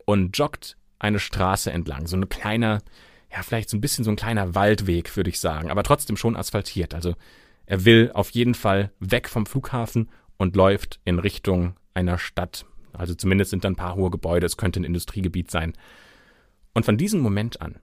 und joggt eine Straße entlang. So ein kleiner, ja, vielleicht so ein bisschen so ein kleiner Waldweg, würde ich sagen, aber trotzdem schon asphaltiert. Also er will auf jeden Fall weg vom Flughafen und läuft in Richtung einer Stadt. Also zumindest sind da ein paar hohe Gebäude, es könnte ein Industriegebiet sein. Und von diesem Moment an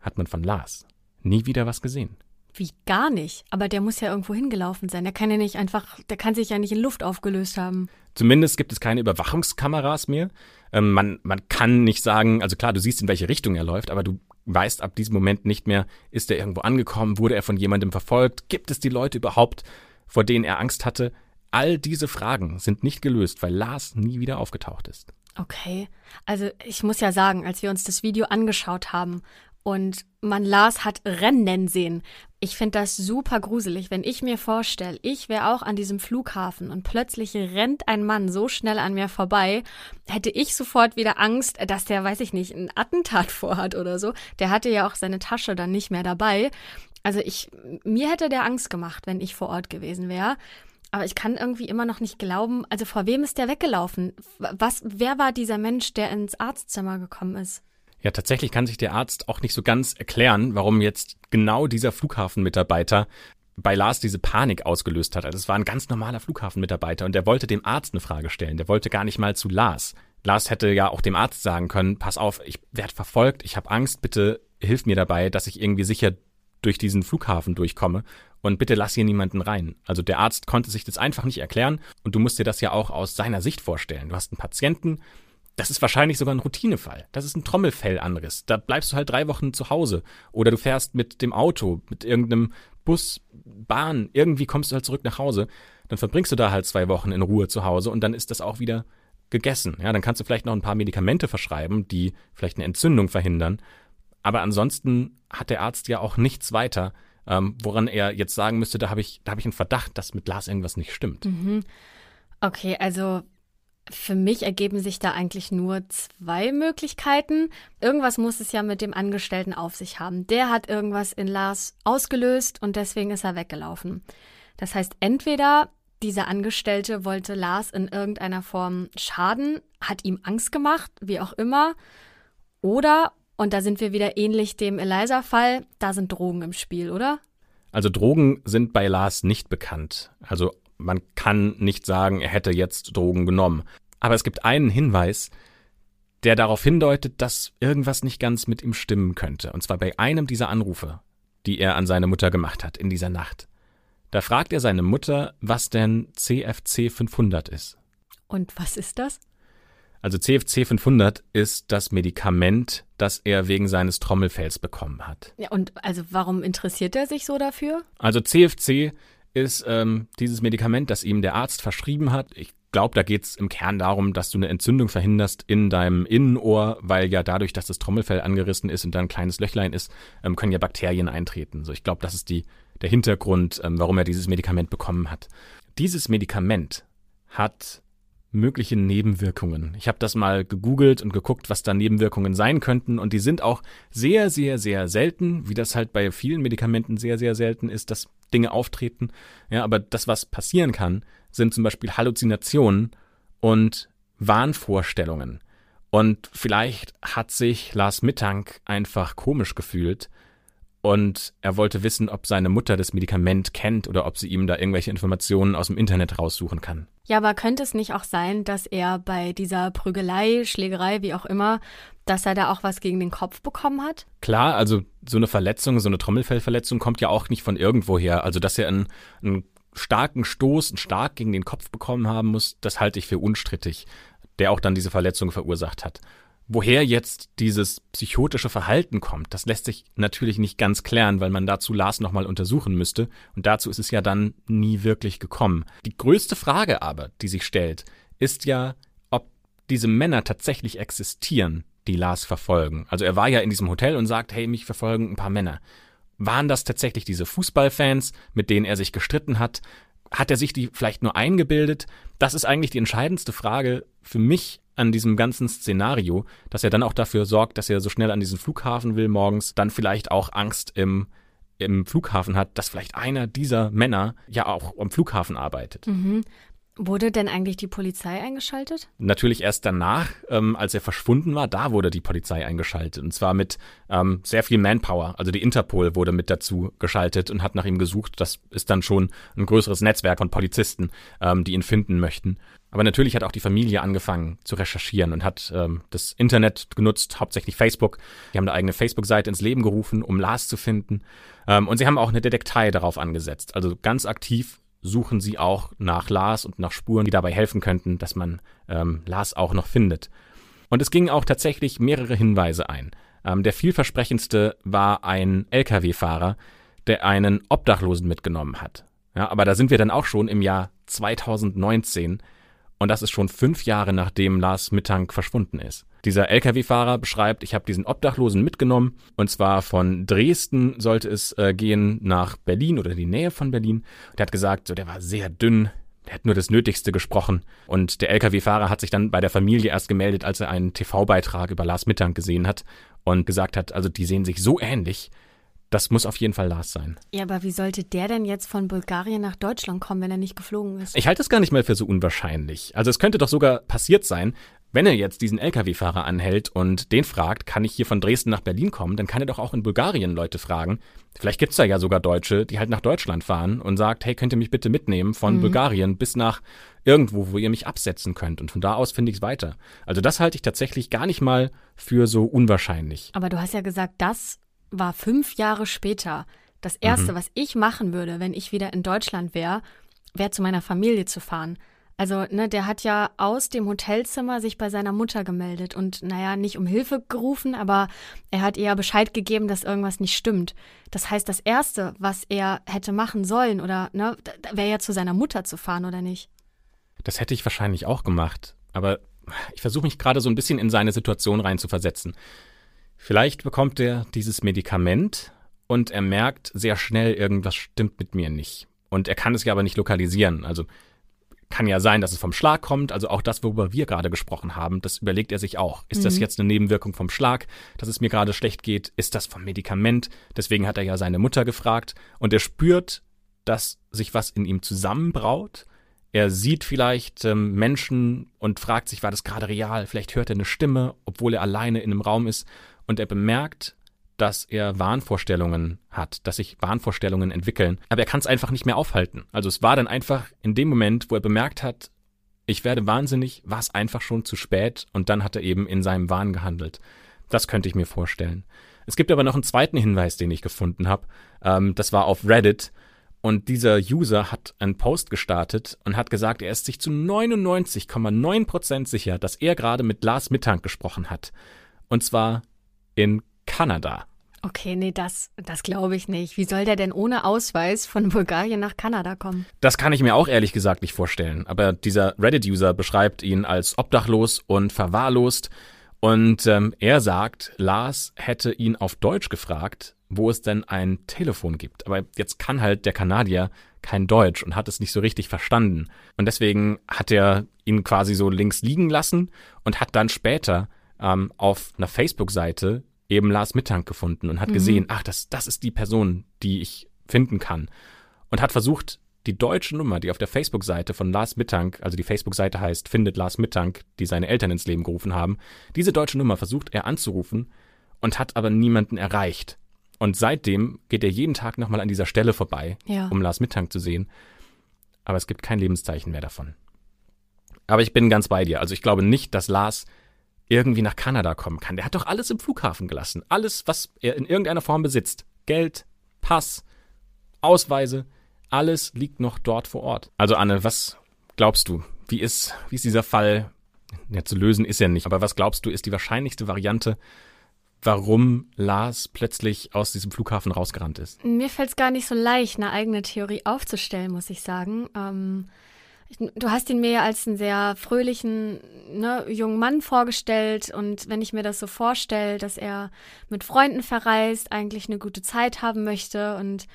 hat man von Lars nie wieder was gesehen. Wie gar nicht. Aber der muss ja irgendwo hingelaufen sein. Der kann ja nicht einfach, der kann sich ja nicht in Luft aufgelöst haben. Zumindest gibt es keine Überwachungskameras mehr. Ähm, man, man kann nicht sagen, also klar, du siehst, in welche Richtung er läuft, aber du weißt ab diesem Moment nicht mehr, ist er irgendwo angekommen, wurde er von jemandem verfolgt, gibt es die Leute überhaupt, vor denen er Angst hatte? All diese Fragen sind nicht gelöst, weil Lars nie wieder aufgetaucht ist. Okay, also ich muss ja sagen, als wir uns das Video angeschaut haben und man Lars hat rennen sehen. Ich finde das super gruselig, wenn ich mir vorstelle, ich wäre auch an diesem Flughafen und plötzlich rennt ein Mann so schnell an mir vorbei, hätte ich sofort wieder Angst, dass der, weiß ich nicht, ein Attentat vorhat oder so. Der hatte ja auch seine Tasche dann nicht mehr dabei. Also ich, mir hätte der Angst gemacht, wenn ich vor Ort gewesen wäre. Aber ich kann irgendwie immer noch nicht glauben, also vor wem ist der weggelaufen? Was, wer war dieser Mensch, der ins Arztzimmer gekommen ist? Ja, tatsächlich kann sich der Arzt auch nicht so ganz erklären, warum jetzt genau dieser Flughafenmitarbeiter bei Lars diese Panik ausgelöst hat. Also es war ein ganz normaler Flughafenmitarbeiter und der wollte dem Arzt eine Frage stellen. Der wollte gar nicht mal zu Lars. Lars hätte ja auch dem Arzt sagen können, pass auf, ich werde verfolgt, ich habe Angst, bitte hilf mir dabei, dass ich irgendwie sicher durch diesen Flughafen durchkomme und bitte lass hier niemanden rein. Also der Arzt konnte sich das einfach nicht erklären und du musst dir das ja auch aus seiner Sicht vorstellen. Du hast einen Patienten, das ist wahrscheinlich sogar ein Routinefall. Das ist ein Trommelfellanriss. Da bleibst du halt drei Wochen zu Hause. Oder du fährst mit dem Auto, mit irgendeinem Bus, Bahn. Irgendwie kommst du halt zurück nach Hause. Dann verbringst du da halt zwei Wochen in Ruhe zu Hause und dann ist das auch wieder gegessen. Ja, dann kannst du vielleicht noch ein paar Medikamente verschreiben, die vielleicht eine Entzündung verhindern. Aber ansonsten hat der Arzt ja auch nichts weiter, ähm, woran er jetzt sagen müsste, da habe ich, da ich einen Verdacht, dass mit Lars irgendwas nicht stimmt. Mhm. Okay, also für mich ergeben sich da eigentlich nur zwei Möglichkeiten. Irgendwas muss es ja mit dem Angestellten auf sich haben. Der hat irgendwas in Lars ausgelöst und deswegen ist er weggelaufen. Das heißt, entweder Dieser Angestellte wollte Lars in irgendeiner Form schaden, hat ihm Angst gemacht, wie auch immer. Oder, und da sind wir wieder ähnlich dem Eliza-Fall, da sind Drogen im Spiel, oder? Also Drogen sind bei Lars nicht bekannt. Also man kann nicht sagen, er hätte jetzt Drogen genommen. Aber es gibt einen Hinweis, der darauf hindeutet, dass irgendwas nicht ganz mit ihm stimmen könnte. Und zwar bei einem dieser Anrufe, die er an seine Mutter gemacht hat in dieser Nacht. Da fragt er seine Mutter, was denn CFC 500 ist. Und was ist das? Also CFC 500 ist das Medikament, das er wegen seines Trommelfells bekommen hat. Ja, und also warum interessiert er sich so dafür? Also CFC ist ähm, dieses Medikament, das ihm der Arzt verschrieben hat. Ich glaube, da geht es im Kern darum, dass du eine Entzündung verhinderst in deinem Innenohr, weil ja dadurch, dass das Trommelfell angerissen ist und da ein kleines Löchlein ist, ähm, können ja Bakterien eintreten. So, ich glaube, das ist die, der Hintergrund, ähm, warum er dieses Medikament bekommen hat. Dieses Medikament hat mögliche Nebenwirkungen. Ich habe das mal gegoogelt und geguckt, was da Nebenwirkungen sein könnten und die sind auch sehr, sehr, sehr selten, wie das halt bei vielen Medikamenten sehr, sehr selten ist, dass Dinge auftreten. Ja, aber das, was passieren kann, sind zum Beispiel Halluzinationen und Wahnvorstellungen. Und vielleicht hat sich Lars Mittank einfach komisch gefühlt und er wollte wissen, ob seine Mutter das Medikament kennt oder ob sie ihm da irgendwelche Informationen aus dem Internet raussuchen kann. Ja, aber könnte es nicht auch sein, dass er bei dieser Prügelei, Schlägerei, wie auch immer, dass er da auch was gegen den Kopf bekommen hat? Klar, also so eine Verletzung, so eine Trommelfellverletzung kommt ja auch nicht von irgendwoher. Also dass er einen, einen starken Stoß, einen Stark gegen den Kopf bekommen haben muss, das halte ich für unstrittig, der auch dann diese Verletzung verursacht hat. Woher jetzt dieses psychotische Verhalten kommt, das lässt sich natürlich nicht ganz klären, weil man dazu Lars nochmal untersuchen müsste. Und dazu ist es ja dann nie wirklich gekommen. Die größte Frage aber, die sich stellt, ist ja, ob diese Männer tatsächlich existieren, die Lars verfolgen. Also er war ja in diesem Hotel und sagt, hey, mich verfolgen ein paar Männer. Waren das tatsächlich diese Fußballfans, mit denen er sich gestritten hat? Hat er sich die vielleicht nur eingebildet? Das ist eigentlich die entscheidendste Frage für mich an diesem ganzen Szenario, dass er dann auch dafür sorgt, dass er so schnell an diesen Flughafen will morgens, dann vielleicht auch Angst im, im Flughafen hat, dass vielleicht einer dieser Männer ja auch am Flughafen arbeitet. Mhm. Wurde denn eigentlich die Polizei eingeschaltet? Natürlich erst danach, ähm, als er verschwunden war, da wurde die Polizei eingeschaltet. Und zwar mit ähm, sehr viel Manpower. Also die Interpol wurde mit dazu geschaltet und hat nach ihm gesucht. Das ist dann schon ein größeres Netzwerk von Polizisten, ähm, die ihn finden möchten. Aber natürlich hat auch die Familie angefangen zu recherchieren und hat ähm, das Internet genutzt, hauptsächlich Facebook. Die haben eine eigene Facebook-Seite ins Leben gerufen, um Lars zu finden. Ähm, und sie haben auch eine Detektei darauf angesetzt. Also ganz aktiv suchen sie auch nach Lars und nach Spuren, die dabei helfen könnten, dass man ähm, Lars auch noch findet. Und es gingen auch tatsächlich mehrere Hinweise ein. Ähm, der vielversprechendste war ein Lkw-Fahrer, der einen Obdachlosen mitgenommen hat. Ja, aber da sind wir dann auch schon im Jahr 2019 und das ist schon fünf Jahre nachdem Lars Mittank verschwunden ist. Dieser Lkw-Fahrer beschreibt, ich habe diesen Obdachlosen mitgenommen und zwar von Dresden sollte es äh, gehen nach Berlin oder die Nähe von Berlin. Der hat gesagt, so der war sehr dünn, der hat nur das Nötigste gesprochen. Und der Lkw-Fahrer hat sich dann bei der Familie erst gemeldet, als er einen TV-Beitrag über Lars Mittank gesehen hat und gesagt hat, also die sehen sich so ähnlich, das muss auf jeden Fall Lars sein. Ja, aber wie sollte der denn jetzt von Bulgarien nach Deutschland kommen, wenn er nicht geflogen ist? Ich halte es gar nicht mal für so unwahrscheinlich. Also es könnte doch sogar passiert sein, wenn er jetzt diesen Lkw-Fahrer anhält und den fragt, kann ich hier von Dresden nach Berlin kommen, dann kann er doch auch in Bulgarien Leute fragen. Vielleicht gibt's da ja sogar Deutsche, die halt nach Deutschland fahren und sagt, hey, könnt ihr mich bitte mitnehmen von mhm. Bulgarien bis nach irgendwo, wo ihr mich absetzen könnt. Und von da aus finde ich es weiter. Also das halte ich tatsächlich gar nicht mal für so unwahrscheinlich. Aber du hast ja gesagt, das war fünf Jahre später. Das Erste, mhm. was ich machen würde, wenn ich wieder in Deutschland wäre, wäre zu meiner Familie zu fahren. Also, ne, der hat ja aus dem Hotelzimmer sich bei seiner Mutter gemeldet und, naja, nicht um Hilfe gerufen, aber er hat ihr Bescheid gegeben, dass irgendwas nicht stimmt. Das heißt, das Erste, was er hätte machen sollen, oder, ne, wäre ja zu seiner Mutter zu fahren, oder nicht? Das hätte ich wahrscheinlich auch gemacht. Aber ich versuche mich gerade so ein bisschen in seine Situation reinzuversetzen. Vielleicht bekommt er dieses Medikament und er merkt sehr schnell, irgendwas stimmt mit mir nicht. Und er kann es ja aber nicht lokalisieren. Also kann ja sein, dass es vom Schlag kommt. Also auch das, worüber wir gerade gesprochen haben, das überlegt er sich auch. Ist mhm. das jetzt eine Nebenwirkung vom Schlag, dass es mir gerade schlecht geht? Ist das vom Medikament? Deswegen hat er ja seine Mutter gefragt. Und er spürt, dass sich was in ihm zusammenbraut. Er sieht vielleicht ähm, Menschen und fragt sich, war das gerade real? Vielleicht hört er eine Stimme, obwohl er alleine in einem Raum ist. Und er bemerkt, dass er Wahnvorstellungen hat, dass sich Wahnvorstellungen entwickeln. Aber er kann es einfach nicht mehr aufhalten. Also es war dann einfach in dem Moment, wo er bemerkt hat, ich werde wahnsinnig, war es einfach schon zu spät und dann hat er eben in seinem Wahn gehandelt. Das könnte ich mir vorstellen. Es gibt aber noch einen zweiten Hinweis, den ich gefunden habe. Ähm, das war auf Reddit. Und dieser User hat einen Post gestartet und hat gesagt, er ist sich zu 99,9% sicher, dass er gerade mit Lars Mittank gesprochen hat. Und zwar in Kanada. Okay, nee, das, das glaube ich nicht. Wie soll der denn ohne Ausweis von Bulgarien nach Kanada kommen? Das kann ich mir auch ehrlich gesagt nicht vorstellen. Aber dieser Reddit-User beschreibt ihn als obdachlos und verwahrlost. Und ähm, er sagt, Lars hätte ihn auf Deutsch gefragt, wo es denn ein Telefon gibt. Aber jetzt kann halt der Kanadier kein Deutsch und hat es nicht so richtig verstanden. Und deswegen hat er ihn quasi so links liegen lassen und hat dann später ähm, auf einer Facebook-Seite eben Lars Mittank gefunden und hat mhm. gesehen, ach, das, das ist die Person, die ich finden kann. Und hat versucht, die deutsche Nummer, die auf der Facebook-Seite von Lars Mittank, also die Facebook-Seite heißt Findet Lars Mittank, die seine Eltern ins Leben gerufen haben, diese deutsche Nummer versucht er anzurufen und hat aber niemanden erreicht. Und seitdem geht er jeden Tag nochmal an dieser Stelle vorbei, ja. um Lars Mittank zu sehen. Aber es gibt kein Lebenszeichen mehr davon. Aber ich bin ganz bei dir. Also ich glaube nicht, dass Lars irgendwie nach Kanada kommen kann. Der hat doch alles im Flughafen gelassen. Alles, was er in irgendeiner Form besitzt. Geld, Pass, Ausweise, alles liegt noch dort vor Ort. Also Anne, was glaubst du? Wie ist, wie ist dieser Fall? Ja, zu lösen ist er nicht. Aber was glaubst du, ist die wahrscheinlichste Variante, warum Lars plötzlich aus diesem Flughafen rausgerannt ist? Mir fällt es gar nicht so leicht, eine eigene Theorie aufzustellen, muss ich sagen. Ähm, du hast ihn mir als einen sehr fröhlichen ne, jungen Mann vorgestellt. Und wenn ich mir das so vorstelle, dass er mit Freunden verreist, eigentlich eine gute Zeit haben möchte und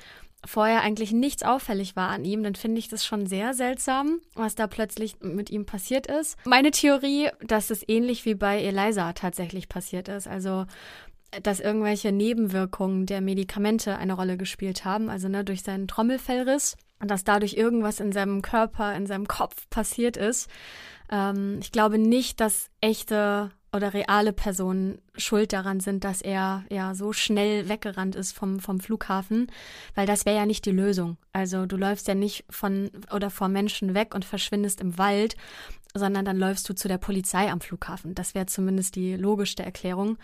vorher eigentlich nichts auffällig war an ihm, dann finde ich das schon sehr seltsam, was da plötzlich mit ihm passiert ist. Meine Theorie, dass es ähnlich wie bei Eliza tatsächlich passiert ist, also dass irgendwelche Nebenwirkungen der Medikamente eine Rolle gespielt haben, also ne, durch seinen Trommelfellriss dass dadurch irgendwas in seinem Körper, in seinem Kopf passiert ist. Ähm, ich glaube nicht, dass echte oder reale Personen schuld daran sind, dass er ja so schnell weggerannt ist vom, vom Flughafen, weil das wäre ja nicht die Lösung. Also du läufst ja nicht von oder vor Menschen weg und verschwindest im Wald, sondern dann läufst du zu der Polizei am Flughafen. Das wäre zumindest die logischste Erklärung.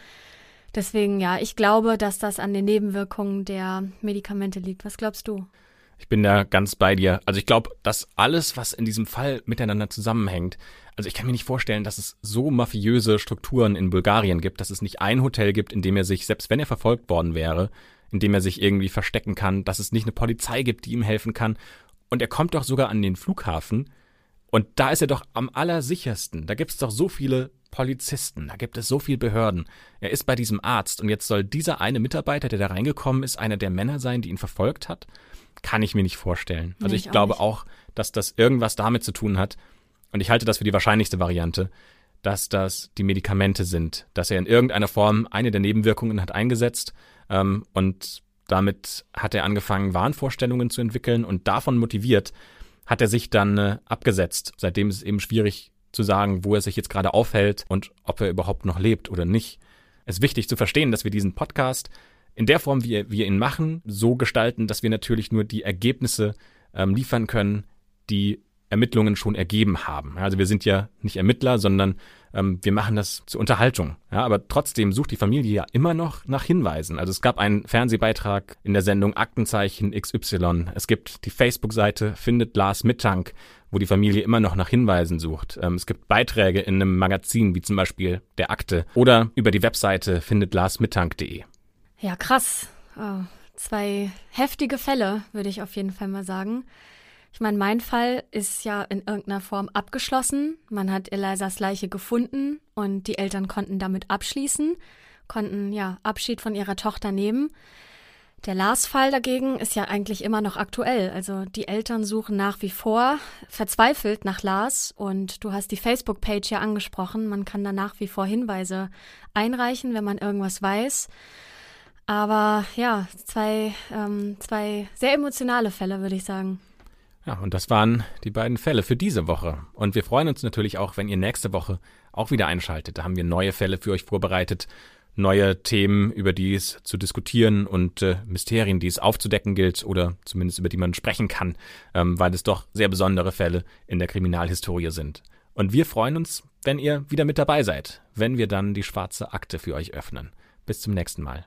Deswegen ja, ich glaube, dass das an den Nebenwirkungen der Medikamente liegt. Was glaubst du? Ich bin da ganz bei dir. Also ich glaube, dass alles, was in diesem Fall miteinander zusammenhängt, also ich kann mir nicht vorstellen, dass es so mafiöse Strukturen in Bulgarien gibt, dass es nicht ein Hotel gibt, in dem er sich, selbst wenn er verfolgt worden wäre, in dem er sich irgendwie verstecken kann, dass es nicht eine Polizei gibt, die ihm helfen kann. Und er kommt doch sogar an den Flughafen und da ist er doch am allersichersten. Da gibt es doch so viele Polizisten, da gibt es so viele Behörden. Er ist bei diesem Arzt und jetzt soll dieser eine Mitarbeiter, der da reingekommen ist, einer der Männer sein, die ihn verfolgt hat? Kann ich mir nicht vorstellen. Also nee, ich, ich, glaube auch, auch, dass das irgendwas damit zu tun hat, und ich halte das für die wahrscheinlichste Variante, dass das die Medikamente sind, dass er in irgendeiner Form eine der Nebenwirkungen hat eingesetzt ähm, und damit hat er angefangen, Wahnvorstellungen zu entwickeln und davon motiviert hat er sich dann äh, abgesetzt. Seitdem ist es eben schwierig zu sagen, wo er sich jetzt gerade aufhält und ob er überhaupt noch lebt oder nicht. Es ist wichtig zu verstehen, dass wir diesen Podcast in der Form, wie wir ihn machen, so gestalten, dass wir natürlich nur die Ergebnisse ähm, liefern können, die Ermittlungen schon ergeben haben. Also wir sind ja nicht Ermittler, sondern ähm, wir machen das zur Unterhaltung. Ja, aber trotzdem sucht die Familie ja immer noch nach Hinweisen. Also es gab einen Fernsehbeitrag in der Sendung Aktenzeichen XY. Es gibt die Facebook-Seite Findet Lars Mittank, wo die Familie immer noch nach Hinweisen sucht. Ähm, es gibt Beiträge in einem Magazin, wie zum Beispiel der Akte oder über die Webseite findetlarsmittank.de. Ja, krass. Oh, zwei heftige Fälle, würde ich auf jeden Fall mal sagen. Ich meine, mein Fall ist ja in irgendeiner Form abgeschlossen. Man hat Elisas Leiche gefunden und die Eltern konnten damit abschließen, konnten ja Abschied von ihrer Tochter nehmen. Der Lars-Fall dagegen ist ja eigentlich immer noch aktuell. Also die Eltern suchen nach wie vor verzweifelt nach Lars und du hast die Facebook-Page ja angesprochen. Man kann da nach wie vor Hinweise einreichen, wenn man irgendwas weiß. Aber ja, zwei, ähm, zwei sehr emotionale Fälle, würde ich sagen. Ja, und das waren die beiden Fälle für diese Woche. Und wir freuen uns natürlich auch, wenn ihr nächste Woche auch wieder einschaltet. Da haben wir neue Fälle für euch vorbereitet, neue Themen, über die es zu diskutieren und äh, Mysterien, die es aufzudecken gilt oder zumindest über die man sprechen kann, ähm, weil es doch sehr besondere Fälle in der Kriminalhistorie sind. Und wir freuen uns, wenn ihr wieder mit dabei seid, wenn wir dann die schwarze Akte für euch öffnen. Bis zum nächsten Mal.